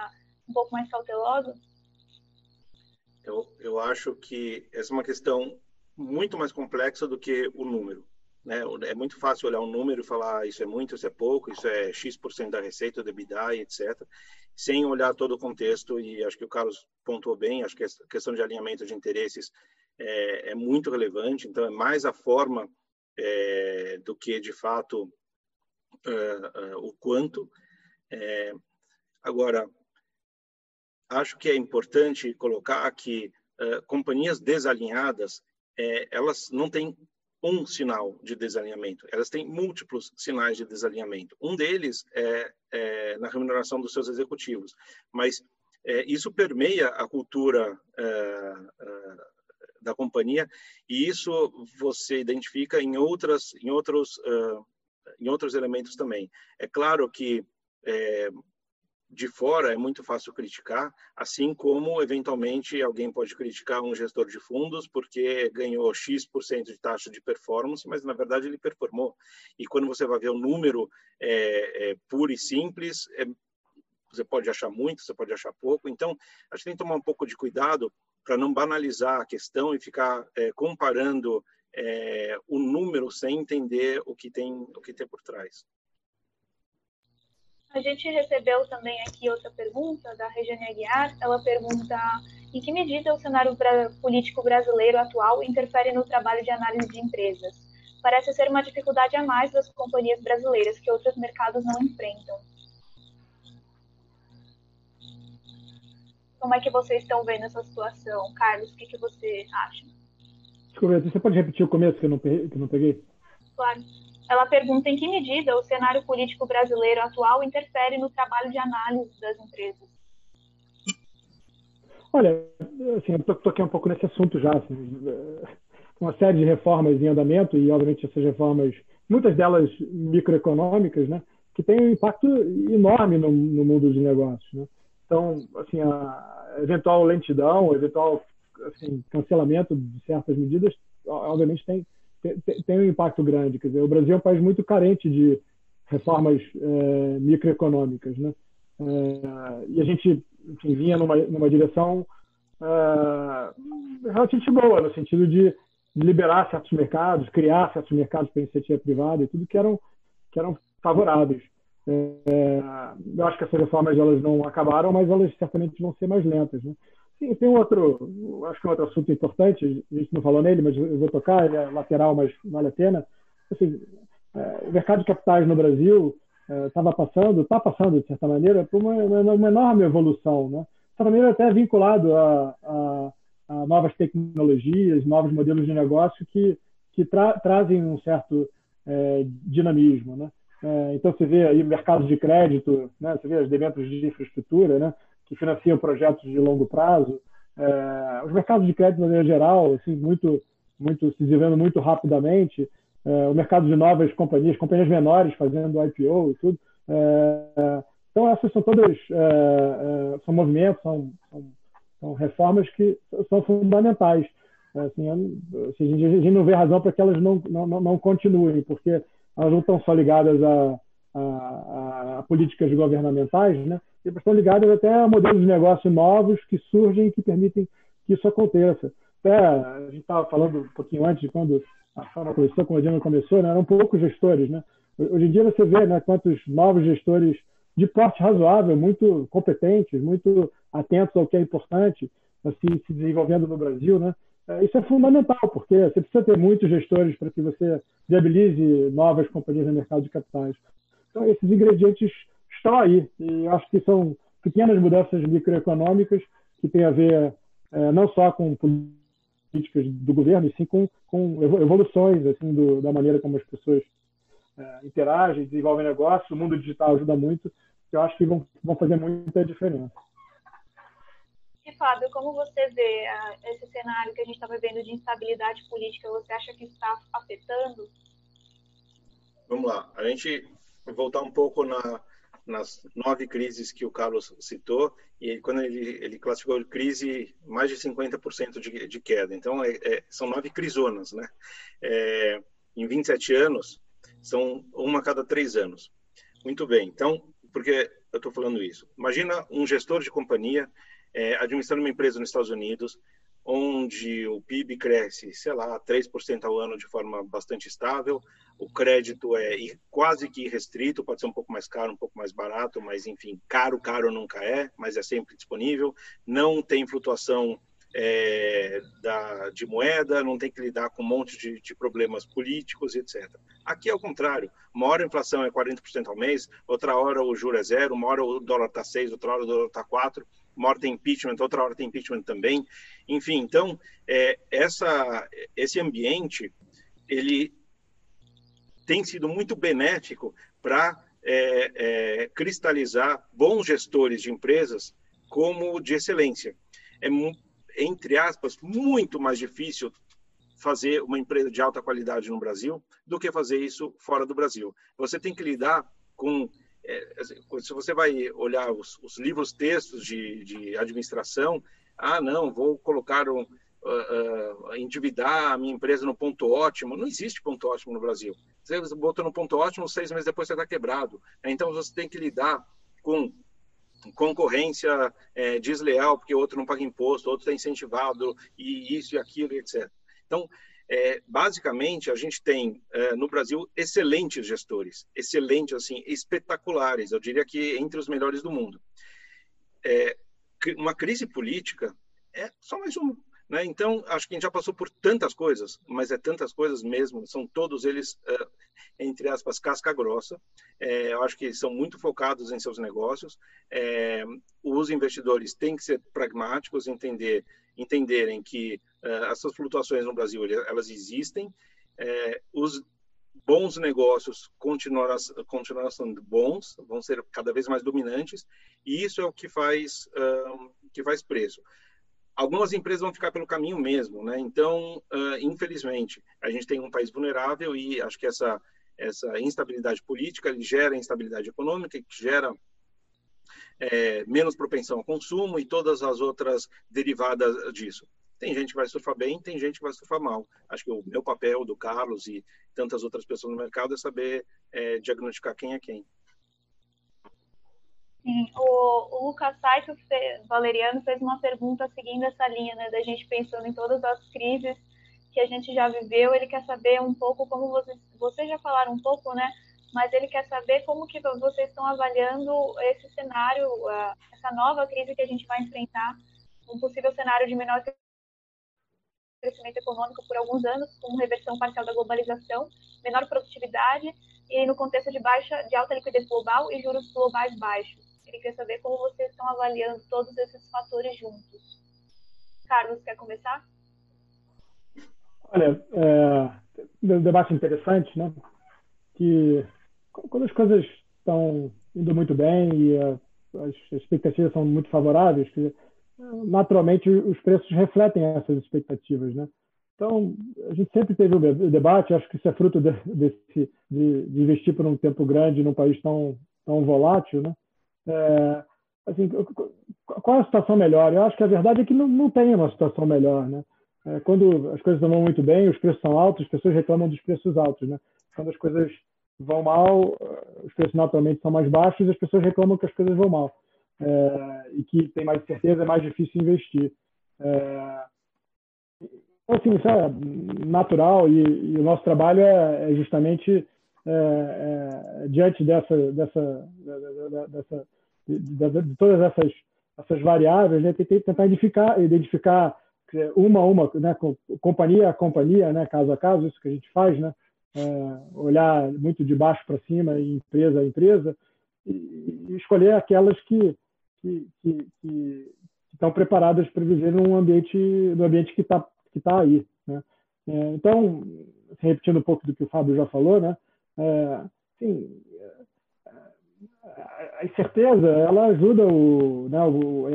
um pouco mais cautelosa?
Eu, eu acho que essa é uma questão muito mais complexa do que o número. Né? É muito fácil olhar um número e falar ah, isso é muito, isso é pouco, isso é X% da receita, do EBITDA, etc., sem olhar todo o contexto, e acho que o Carlos pontuou bem, acho que a questão de alinhamento de interesses é, é muito relevante, então é mais a forma é, do que de fato é, o quanto. Agora, acho que é importante colocar que companhias desalinhadas elas não têm um sinal de desalinhamento, elas têm múltiplos sinais de desalinhamento. Um deles é, é na remuneração dos seus executivos, mas é, isso permeia a cultura é, da companhia e isso você identifica em outras em outros uh, em outros elementos também é claro que de fora é muito fácil criticar, assim como eventualmente alguém pode criticar um gestor de fundos porque ganhou X% de taxa de performance, mas na verdade ele performou. E quando você vai ver o número é, é, puro e simples, é, você pode achar muito, você pode achar pouco. Então, a gente tem que tomar um pouco de cuidado para não banalizar a questão e ficar é, comparando é, o número sem entender o que tem o que tem por trás.
A gente recebeu também aqui outra pergunta da Regiane Aguiar. Ela pergunta em que medida o cenário político brasileiro atual interfere no trabalho de análise de empresas. Parece ser uma dificuldade a mais das companhias brasileiras que outros mercados não enfrentam. Como é que vocês estão vendo essa situação? Carlos, o que, que você acha?
Desculpa, você pode repetir o começo que eu não, que eu não peguei?
Claro. Ela pergunta em que medida o cenário político brasileiro atual interfere no trabalho de análise das empresas.
Olha, assim, eu toquei um pouco nesse assunto já. Assim, é, uma série de reformas em andamento, e obviamente essas reformas, muitas delas microeconômicas, né, que têm um impacto enorme no, no mundo dos negócios. Né? Então, assim, a eventual lentidão, eventual assim, cancelamento de certas medidas, obviamente tem, tem, um impacto grande. Quer dizer, o Brasil é um país muito carente de reformas é, microeconômicas, né? É, e a gente enfim, vinha numa, numa direção é, relativamente boa, no sentido de liberar certos mercados, criar certos mercados para iniciativa privada e tudo que eram, que eram favoráveis. É, eu acho que essas reformas elas não acabaram, mas elas certamente vão ser mais lentas. Né? Sim, tem outro, acho que é outro assunto importante, a gente não falou nele, mas eu vou tocar, ele é lateral, mas vale a pena. Assim, é, o mercado de capitais no Brasil estava é, passando, está passando, de certa maneira, por uma, uma, uma, enorme evolução. Né? De certa maneira, até vinculado a, a, a, novas tecnologias, novos modelos de negócio que, que tra trazem um certo é, dinamismo. Né? É, então, você vê aí mercados de crédito, né? você vê as debêntures de infraestrutura, né? Que financiam projetos de longo prazo. É, os mercados de crédito, de maneira geral, assim, muito, muito, se desenvolvendo muito rapidamente. É, o mercado de novas companhias, companhias menores fazendo IPO e tudo. É, então, essas são todas, é, é, são movimentos, são, são, são, reformas que são fundamentais. Assim, assim, a, gente, não vê razão para que elas não, não, não continuem, porque elas não estão só ligadas a, a, a políticas governamentais, né? Estão ligadas até a modelos de negócio novos que surgem e que permitem que isso aconteça. Até, a gente estava falando um pouquinho antes de quando a forma começou, quando a Diana começou, né? eram poucos gestores. Né? Hoje em dia você vê né, quantos novos gestores de porte razoável, muito competentes, muito atentos ao que é importante, assim, se desenvolvendo no Brasil. Né? É, isso é fundamental, porque você precisa ter muitos gestores para que você viabilize novas companhias no mercado de capitais. Então, esses ingredientes estão aí. E acho que são pequenas mudanças microeconômicas que têm a ver é, não só com políticas do governo, e sim com, com evoluções assim, do, da maneira como as pessoas é, interagem, desenvolvem negócios. O mundo digital ajuda muito, que eu acho que vão, vão fazer muita diferença.
E, Fábio, como você vê uh, esse cenário que a gente está vivendo de instabilidade política? Você acha que está afetando?
Vamos lá. A gente voltar um pouco na, nas nove crises que o Carlos citou, e ele, quando ele, ele classificou crise, mais de 50% de, de queda. Então, é, é, são nove crisonas, né? É, em 27 anos, são uma a cada três anos. Muito bem. Então, por que eu estou falando isso? Imagina um gestor de companhia é, administrando uma empresa nos Estados Unidos, onde o PIB cresce, sei lá, 3% ao ano de forma bastante estável, o crédito é quase que restrito, pode ser um pouco mais caro, um pouco mais barato, mas enfim, caro, caro nunca é, mas é sempre disponível, não tem flutuação é, da, de moeda, não tem que lidar com um monte de, de, problemas políticos, etc. Aqui é o contrário. Uma hora a inflação é 40% ao mês, outra hora o juro é zero, uma hora o dólar está 6, outra hora o dólar está 4 uma hora tem impeachment, outra hora tem impeachment também. Enfim, então, é, essa, esse ambiente, ele tem sido muito benéfico para é, é, cristalizar bons gestores de empresas como de excelência. É, entre aspas, muito mais difícil fazer uma empresa de alta qualidade no Brasil do que fazer isso fora do Brasil. Você tem que lidar com é, assim, se você vai olhar os, os livros textos de, de, administração, ah, não, vou colocar um, uh, uh, endividar a minha empresa no ponto ótimo. Não existe ponto ótimo no Brasil. Você botou no ponto ótimo, seis meses depois você está quebrado. Então você tem que lidar com concorrência é, desleal, porque outro não paga imposto, outro está incentivado, e isso e aquilo, etc. Então, é, basicamente, a gente tem é, no Brasil excelentes gestores, excelentes, assim, espetaculares, eu diria que entre os melhores do mundo. É, uma crise política é só mais uma. Né? Então, acho que a gente já passou por tantas coisas, mas é tantas coisas mesmo, são todos eles, é, entre aspas, casca grossa. É, eu acho que são muito focados em seus negócios. É, os investidores têm que ser pragmáticos, entender entenderem que essas flutuações no Brasil elas existem, uh, os bons negócios continuarão, sendo bons, vão ser cada vez mais dominantes, e isso é o que faz, uh, que faz preço. Algumas empresas vão ficar pelo caminho mesmo, né? Então, infelizmente, a gente tem um país vulnerável e acho que essa essa instabilidade política gera instabilidade econômica, que gera é, menos propensão ao consumo e todas as outras derivadas disso. Tem gente que vai surfar bem, tem gente que vai surfar mal. Acho que o meu papel, do Carlos e tantas outras pessoas no mercado é saber é, diagnosticar quem é quem.
Sim, o, o Lucas Saito, Valeriano, fez uma pergunta seguindo essa linha, né, da gente pensando em todas as crises que a gente já viveu. Ele quer saber um pouco como vocês, vocês já falaram um pouco, né, mas ele quer saber como que vocês estão avaliando esse cenário, essa nova crise que a gente vai enfrentar um possível cenário de menor crescimento econômico por alguns anos, com reversão parcial da globalização, menor produtividade e no contexto de baixa, de alta liquidez global e juros globais baixos. Ele queria saber como vocês estão avaliando todos esses fatores juntos. Carlos, quer começar?
Olha, é, um debate interessante, né? Que quando as coisas estão indo muito bem e as expectativas são muito favoráveis, que, naturalmente os preços refletem essas expectativas, né? Então, a gente sempre teve o debate, acho que isso é fruto de, desse, de, de, investir por um tempo grande num país tão, tão volátil, né? É, assim, qual é a situação melhor? Eu acho que a verdade é que não, não tem uma situação melhor, né? É, quando as coisas vão muito bem, os preços são altos, as pessoas reclamam dos preços altos, né? Quando as coisas vão mal, os preços naturalmente são mais baixos as pessoas reclamam que as coisas vão mal. É, e que tem mais certeza, é mais difícil investir. É, então, assim, isso é natural e, e o nosso trabalho é, é justamente é, é, diante dessa, dessa, dessa de, de, todas essas, essas variáveis, né, tentar identificar, identificar uma a uma, né, companhia a companhia, né, caso a caso, isso que a gente faz, né, é, olhar muito de baixo para cima, empresa a empresa, e escolher aquelas que, que, que, que, estão preparadas para viver num ambiente, no ambiente que está que tá aí. Né? É, então, repetindo um pouco do que o Fábio já falou, né, é, assim, a incerteza ela ajuda o, né,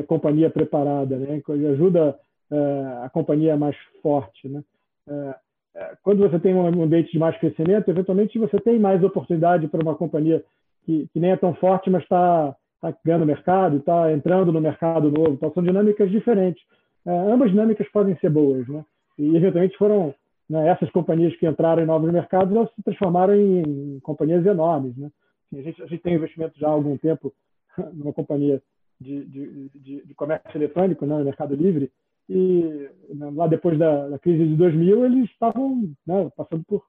a companhia preparada, né, ajuda é, a companhia mais forte. Né? É, é, quando você tem um ambiente de mais crescimento, eventualmente você tem mais oportunidade para uma companhia que, que nem é tão forte, mas está tá ganhando mercado, está entrando no mercado novo. Então, são dinâmicas diferentes. É, ambas dinâmicas podem ser boas. Né? E, eventualmente, foram né, essas companhias que entraram em novos mercados, elas se transformaram em, em companhias enormes. Né? Assim, a, gente, a gente tem investimento já há algum tempo numa companhia de, de, de, de comércio eletrônico, né, no Mercado Livre, e né, lá depois da, da, crise de 2000 eles estavam né, passando por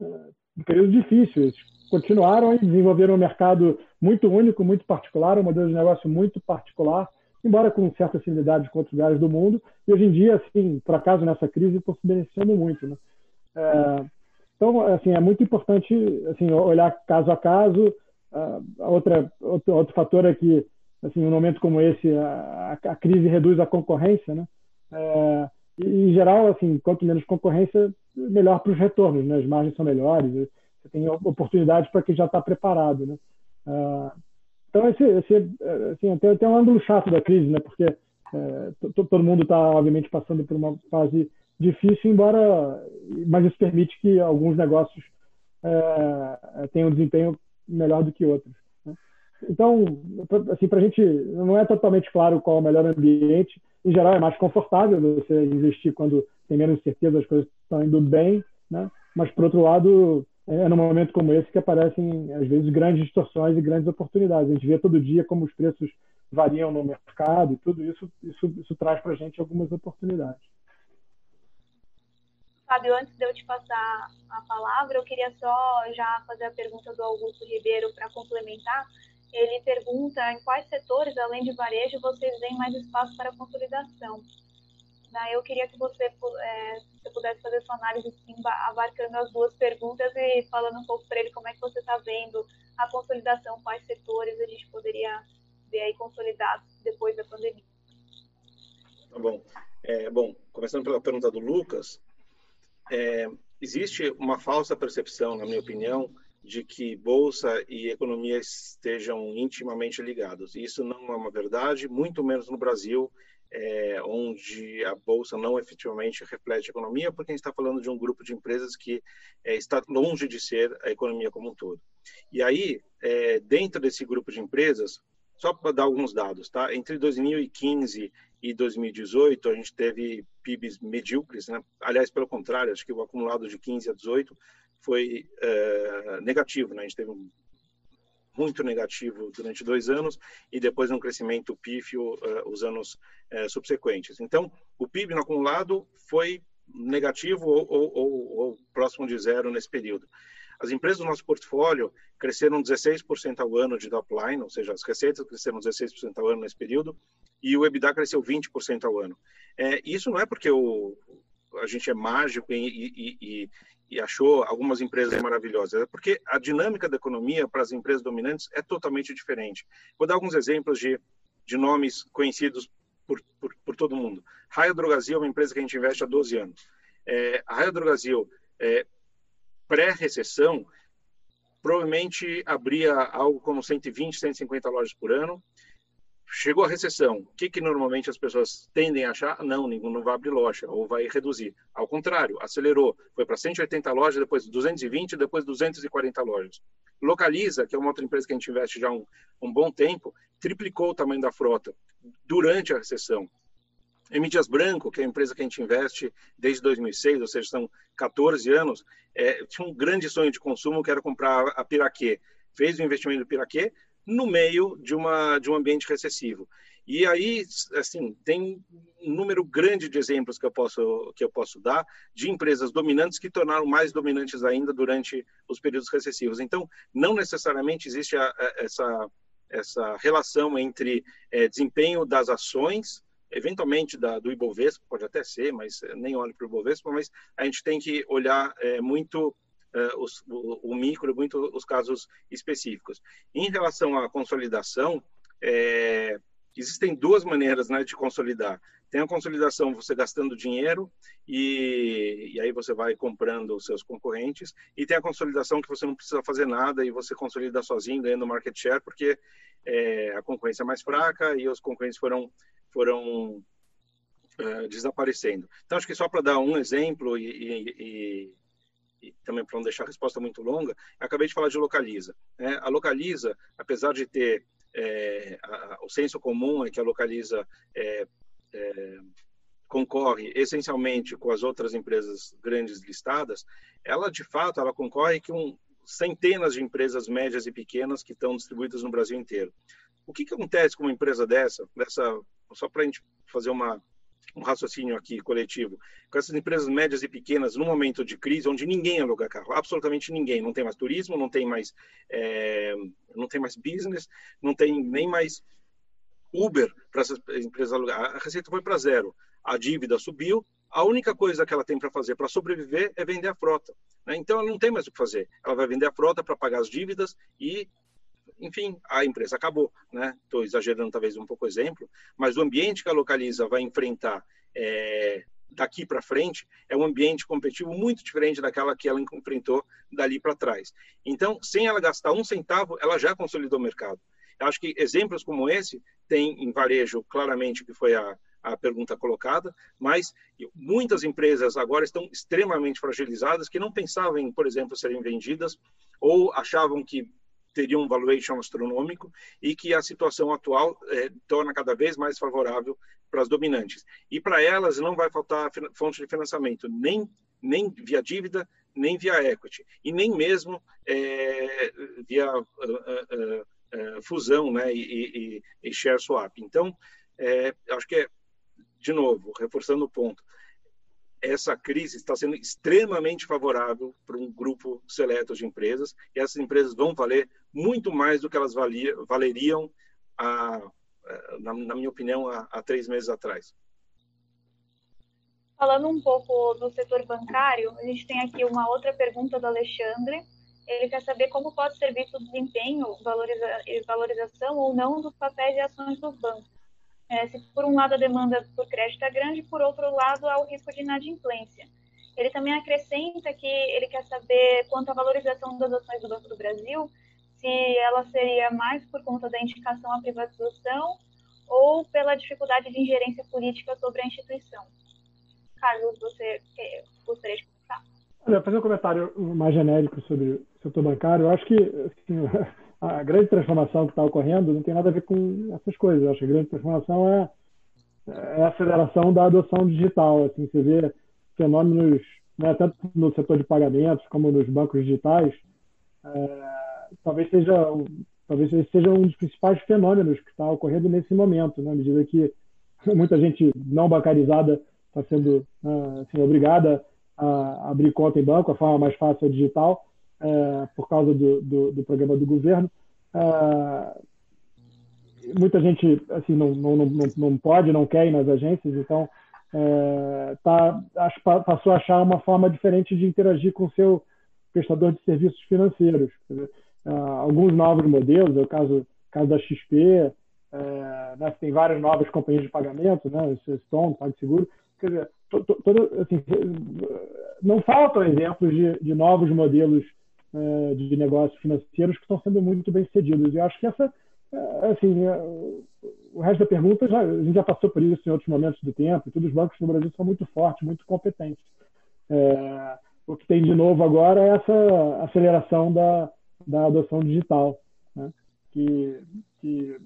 uh, um período difícil. Eles continuaram e desenvolveram um mercado muito único, muito particular, um modelo de negócio muito particular, embora com certa similaridade com outros lugares do mundo. E hoje em dia, assim, por acaso nessa crise, estão se beneficiando muito. Né? É, então, assim, é muito importante assim, olhar caso a caso. Uh, outra, outro, outro fator é que, assim, um momento como esse, a, a crise reduz a concorrência, né? É, em geral, assim, quanto menos concorrência, melhor para os retornos, né? As margens são melhores, você tem oportunidades para quem já está preparado, né? É, então, esse, esse assim, tem um ângulo chato da crise, né? Porque é, todo mundo está, obviamente, passando por uma fase difícil, embora, mas isso permite que alguns negócios é, tenham um desempenho melhor do que outros. Então, assim, para a gente não é totalmente claro qual é o melhor ambiente, em geral, é mais confortável você investir quando tem menos certeza, as coisas estão indo bem, né? Mas, por outro lado, é num momento como esse que aparecem, às vezes, grandes distorções e grandes oportunidades. A gente vê todo dia como os preços variam no mercado e tudo isso, isso, isso traz para a gente algumas oportunidades.
Fábio, antes de eu te passar a palavra, eu queria só já fazer a pergunta do Augusto Ribeiro para complementar ele pergunta em quais setores, além de varejo, vocês veem mais espaço para consolidação. Eu queria que você, é, você pudesse fazer sua análise assim, abarcando as duas perguntas e falando um pouco para ele como é que você está vendo a consolidação, quais setores a gente poderia ver aí consolidados depois da pandemia.
Tá bom. É, bom, começando pela pergunta do Lucas, é, existe uma falsa percepção, na minha opinião, de que bolsa e economia estejam intimamente ligados. Isso não é uma verdade, muito menos no Brasil, é, onde a bolsa não efetivamente reflete a economia, porque a gente está falando de um grupo de empresas que é, está longe de ser a economia como um todo. E aí, é, dentro desse grupo de empresas, só para dar alguns dados, tá? Entre 2015 e 2018, a gente teve PIBs medíocres, né? Aliás, pelo contrário, acho que o acumulado de 15 a 18 foi é, negativo, né? A gente teve um muito negativo durante dois anos e depois um crescimento pífio uh, os anos uh, subsequentes. Então, o PIB no acumulado foi negativo ou, ou, ou, ou, próximo de zero nesse período. As empresas do nosso portfólio cresceram 16% ao ano de top line, ou seja, as receitas cresceram 16% ao ano nesse período, e o EBITDA cresceu 20% ao ano. É, isso não é porque o, a gente é mágico e, e, e, e, achou algumas empresas maravilhosas, é porque a dinâmica da economia para as empresas dominantes é totalmente diferente. Vou dar alguns exemplos de, de nomes conhecidos por, por, por todo mundo. Raia Drogasil é uma empresa que a gente investe há 12 anos. É, a Raia Drogasil, é, pré-recessão, provavelmente abria algo como 120, 150 lojas por ano. Chegou a recessão, o que, que normalmente as pessoas tendem a achar? Não, nenhum não vai abrir loja ou vai reduzir. Ao contrário, acelerou, foi para 180 lojas, depois 220, depois 240 lojas. Localiza, que é uma outra empresa que a gente investe já há um, um bom tempo, triplicou o tamanho da frota durante a recessão. Em Mídias Branco, que é a empresa que a gente investe desde 2006, ou seja, são 14 anos, é, tinha um grande sonho de consumo que era comprar a Piraquê. Fez o investimento do Piraquê, no meio de, uma, de um ambiente recessivo. E aí, assim, tem um número grande de exemplos que eu posso que eu posso dar de empresas dominantes que tornaram mais dominantes ainda durante os períodos recessivos. Então, não necessariamente existe a, a, essa essa relação entre é, desempenho das ações, eventualmente da, do Ibovespa, pode até ser, mas nem olho para o Ibovespa, mas a gente tem que olhar é, muito uh, os, o, o, micro, muito os casos específicos. Em relação à consolidação, é, existem duas maneiras né, de consolidar. Tem a consolidação você gastando dinheiro e, e, aí você vai comprando os seus concorrentes. E tem a consolidação que você não precisa fazer nada e você consolida sozinho, ganhando market share, porque é, a concorrência é mais fraca e os concorrentes foram, foram desaparecendo. Então, acho que só para dar um exemplo e, e, e também para não deixar a resposta muito longa, acabei de falar de Localiza. Né? A Localiza, apesar de ter é, a, o senso comum é que a Localiza é, é, concorre essencialmente com as outras empresas grandes listadas, ela de fato ela concorre com centenas de empresas médias e pequenas que estão distribuídas no Brasil inteiro. O que, que acontece com uma empresa dessa, dessa só para a gente fazer uma um raciocínio aqui coletivo, com essas empresas médias e pequenas, num momento de crise, onde ninguém aluga carro, absolutamente ninguém, não tem mais turismo, não tem mais, é, não tem mais business, não tem nem mais Uber para essas empresas alugar. A receita foi para zero, a dívida subiu, a única coisa que ela tem para fazer para sobreviver é vender a frota. Né? Então, ela não tem mais o que fazer. Ela vai vender a frota para pagar as dívidas e enfim, a empresa acabou, né? Estou exagerando talvez um pouco o exemplo, mas o ambiente que a Localiza vai enfrentar é, daqui para frente é um ambiente competitivo muito diferente daquela que ela enfrentou dali para trás. Então, sem ela gastar um centavo, ela já consolidou o mercado. Eu acho que exemplos como esse tem em varejo, claramente, que foi a, a pergunta colocada, mas muitas empresas agora estão extremamente fragilizadas que não pensavam em, por exemplo, serem vendidas ou achavam que teria um valuation astronômico e que a situação atual é, torna cada vez mais favorável para as dominantes. E para elas não vai faltar fonte de financiamento, nem, nem via dívida, nem via equity, e nem mesmo é, via uh, uh, uh, fusão né, e, e, e, share swap. Então, é, acho que é, de novo, reforçando o ponto, essa crise está sendo extremamente favorável para um grupo seleto de empresas e essas empresas vão valer muito mais do que elas valia, valeriam, a, na, na, minha opinião, há, três meses atrás.
Falando um pouco do setor bancário, a gente tem aqui uma outra pergunta do Alexandre. Ele quer saber como pode ser visto o desempenho valoriza, valorização ou não dos papéis e ações dos bancos é, se por um lado a demanda por crédito é grande, por outro lado há o risco de inadimplência. Ele também acrescenta que ele quer saber quanto à valorização das ações do Banco do Brasil, se ela seria mais por conta da indicação à privatização ou pela dificuldade de ingerência política sobre a instituição. Carlos, você gostaria de começar?
Olha, fazer um comentário mais genérico sobre o setor bancário. Eu acho que assim, a grande transformação que está ocorrendo não tem nada a ver com essas coisas. Eu acho que a grande transformação é, é a aceleração da adoção digital. Assim, você vê fenômenos, né, tanto no setor de pagamentos como nos bancos digitais, é, talvez seja talvez seja um dos principais fenômenos que está ocorrendo nesse momento, né, à medida que muita gente não bancarizada está sendo né, assim, obrigada a abrir conta em banco, a forma mais fácil é digital é, por causa do, do, do, programa do governo. É, muita gente assim não, não, não, não pode, não quer ir nas agências, então é, tá, acho, passou a achar uma forma diferente de interagir com o seu prestador de serviços financeiros. Dizer, alguns novos modelos, é o caso, caso da XP, é, né, tem várias novas companhias de pagamento, né, Stone, PagSeguro, quer dizer, todo, assim, não faltam exemplos de, de novos modelos é, de negócios financeiros que estão sendo muito bem sucedidos. Eu acho que essa, é, assim, o resto da pergunta, já, a gente já passou por isso em outros momentos do tempo, e todos os bancos no Brasil são muito fortes, muito competentes. É, o que tem de novo agora é essa aceleração da, da adoção digital, né? que, que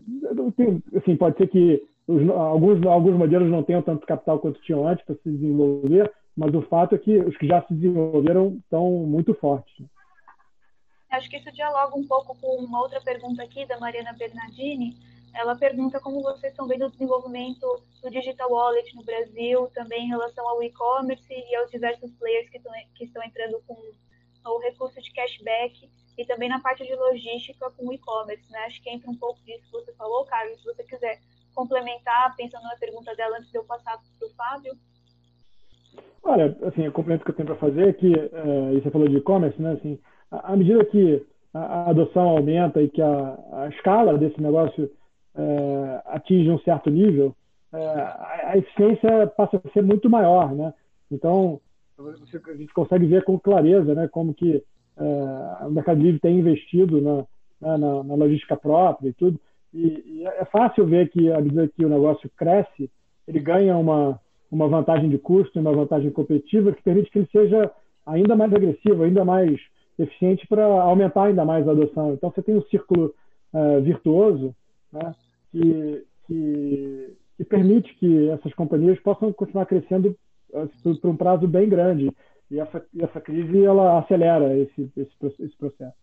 assim, pode ser que os, alguns, alguns modelos não tenham tanto capital quanto tinham antes para se desenvolver, mas o fato é que os que já se desenvolveram estão muito fortes.
Acho que isso dialoga um pouco com uma outra pergunta aqui da Mariana Bernardini. Ela pergunta como vocês estão vendo o desenvolvimento do digital wallet no Brasil, também em relação ao e-commerce e aos diversos players que estão, que estão entrando com o recurso de cashback e também na parte de logística com o e-commerce. Né? Acho que entra um pouco disso que você falou, Carlos. Se você quiser complementar, pensando na pergunta dela antes de eu passar para o Fábio.
Olha, assim, o complemento que eu tenho para fazer é que, uh, você falou de e-commerce, né? Assim, à medida que a adoção aumenta e que a, a escala desse negócio uh, atinge um certo nível, uh, a, eficiência passa a ser muito maior, né? Então, você, a gente consegue ver com clareza, né? Como que o Mercado Livre tem investido na, né, na, na logística própria e tudo. E, e, é fácil ver que, à medida que o negócio cresce, ele ganha uma, uma vantagem de custo, uma vantagem competitiva que permite que ele seja ainda mais agressivo, ainda mais eficiente para aumentar ainda mais a adoção. Então, você tem um círculo uh, virtuoso né, que, que, que, permite que essas companhias possam continuar crescendo uh, por, um prazo bem grande. E essa, essa crise ela acelera esse, esse, esse processo.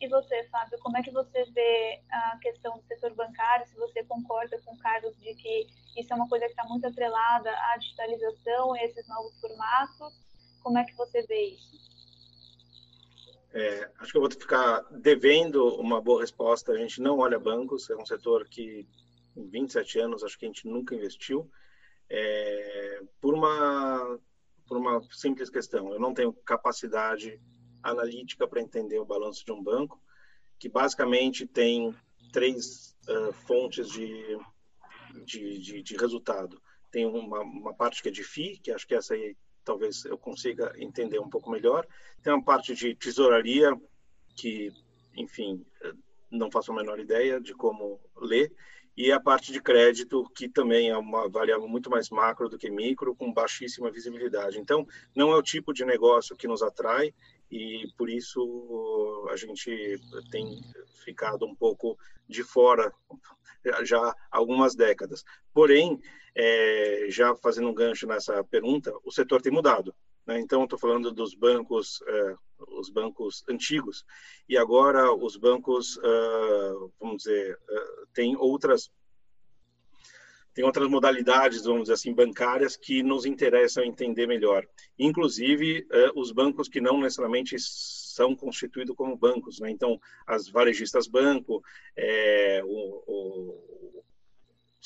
E você, Fábio, como é que você vê a questão do setor bancário? Se você concorda com o Carlos de que isso é uma coisa que está muito atrelada à digitalização e esses novos formatos, como é que você vê isso?
É, acho que eu vou ficar devendo uma boa resposta. A gente não olha bancos, é um setor que em 27 anos acho que a gente nunca investiu. É, por uma por uma simples questão, eu não tenho capacidade analítica para entender o balanço de um banco, que basicamente tem três uh, fontes de, de, de, de, resultado. Tem uma, uma parte que é de FII, que acho que essa aí talvez eu consiga entender um pouco melhor. Tem uma parte de tesouraria, que, enfim, não faço a menor ideia de como ler. E a parte de crédito, que também é uma variável muito mais macro do que micro, com baixíssima visibilidade. Então, não é o tipo de negócio que nos atrai e por isso a gente tem ficado um pouco de fora já há algumas décadas. Porém, é, já fazendo um gancho nessa pergunta, o setor tem mudado. Né? Então, estou falando dos bancos, é, os bancos antigos, e agora os bancos, é, vamos dizer, é, têm outras tem outras modalidades, vamos dizer assim, bancárias que nos interessam entender melhor. Inclusive, eh, os bancos que não necessariamente são constituídos como bancos. Né? Então, as varejistas banco, é, o, o,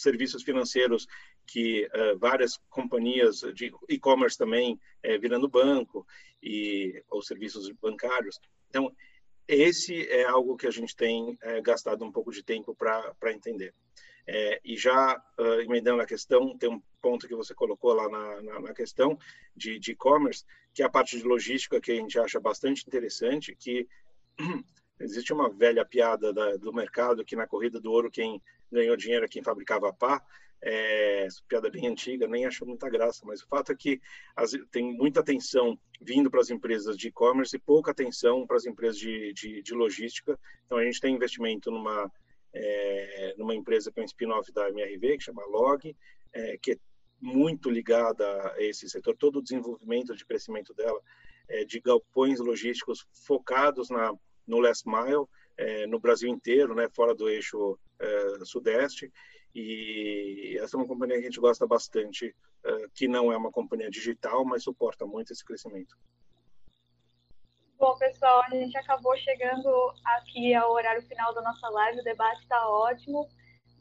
serviços financeiros que uh, várias companhias de e-commerce também é, virando banco e os serviços bancários. Então, esse é algo que a gente tem é, gastado um pouco de tempo para entender. É, e já uh, emendando a questão, tem um ponto que você colocou lá na, na, na questão de e-commerce, que é a parte de logística que a gente acha bastante interessante, que existe uma velha piada da, do mercado que na corrida do ouro quem ganhou dinheiro quem fabricava pá, é, piada bem antiga, nem acho muita graça, mas o fato é que as, tem muita atenção vindo para as empresas de e-commerce e pouca atenção para as empresas de, de, de, logística. Então, a gente tem investimento numa é, numa empresa que é um spin-off da MRV, que chama Log, é, que é muito ligada a esse setor, todo o desenvolvimento de crescimento dela, é, de galpões logísticos focados na, no last mile, é, no Brasil inteiro, né, fora do eixo é, sudeste, e essa é uma companhia que a gente gosta bastante, é, que não é uma companhia digital, mas suporta muito esse crescimento.
Bom, pessoal, a gente acabou chegando aqui ao horário final da nossa live. O debate está ótimo,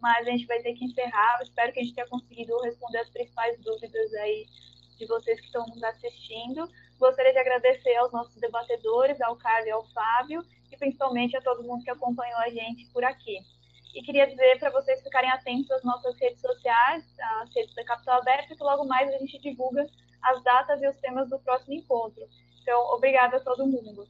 mas a gente vai ter que encerrar. Espero que a gente tenha conseguido responder as principais dúvidas aí de vocês que estão nos assistindo. Gostaria de agradecer aos nossos debatedores, ao Carlos e ao Fábio, e principalmente a todo mundo que acompanhou a gente por aqui. E queria dizer para vocês ficarem atentos às nossas redes sociais, às redes da Capital Aberta, que logo mais a gente divulga as datas e os temas do próximo encontro. Então, obrigada a todo mundo.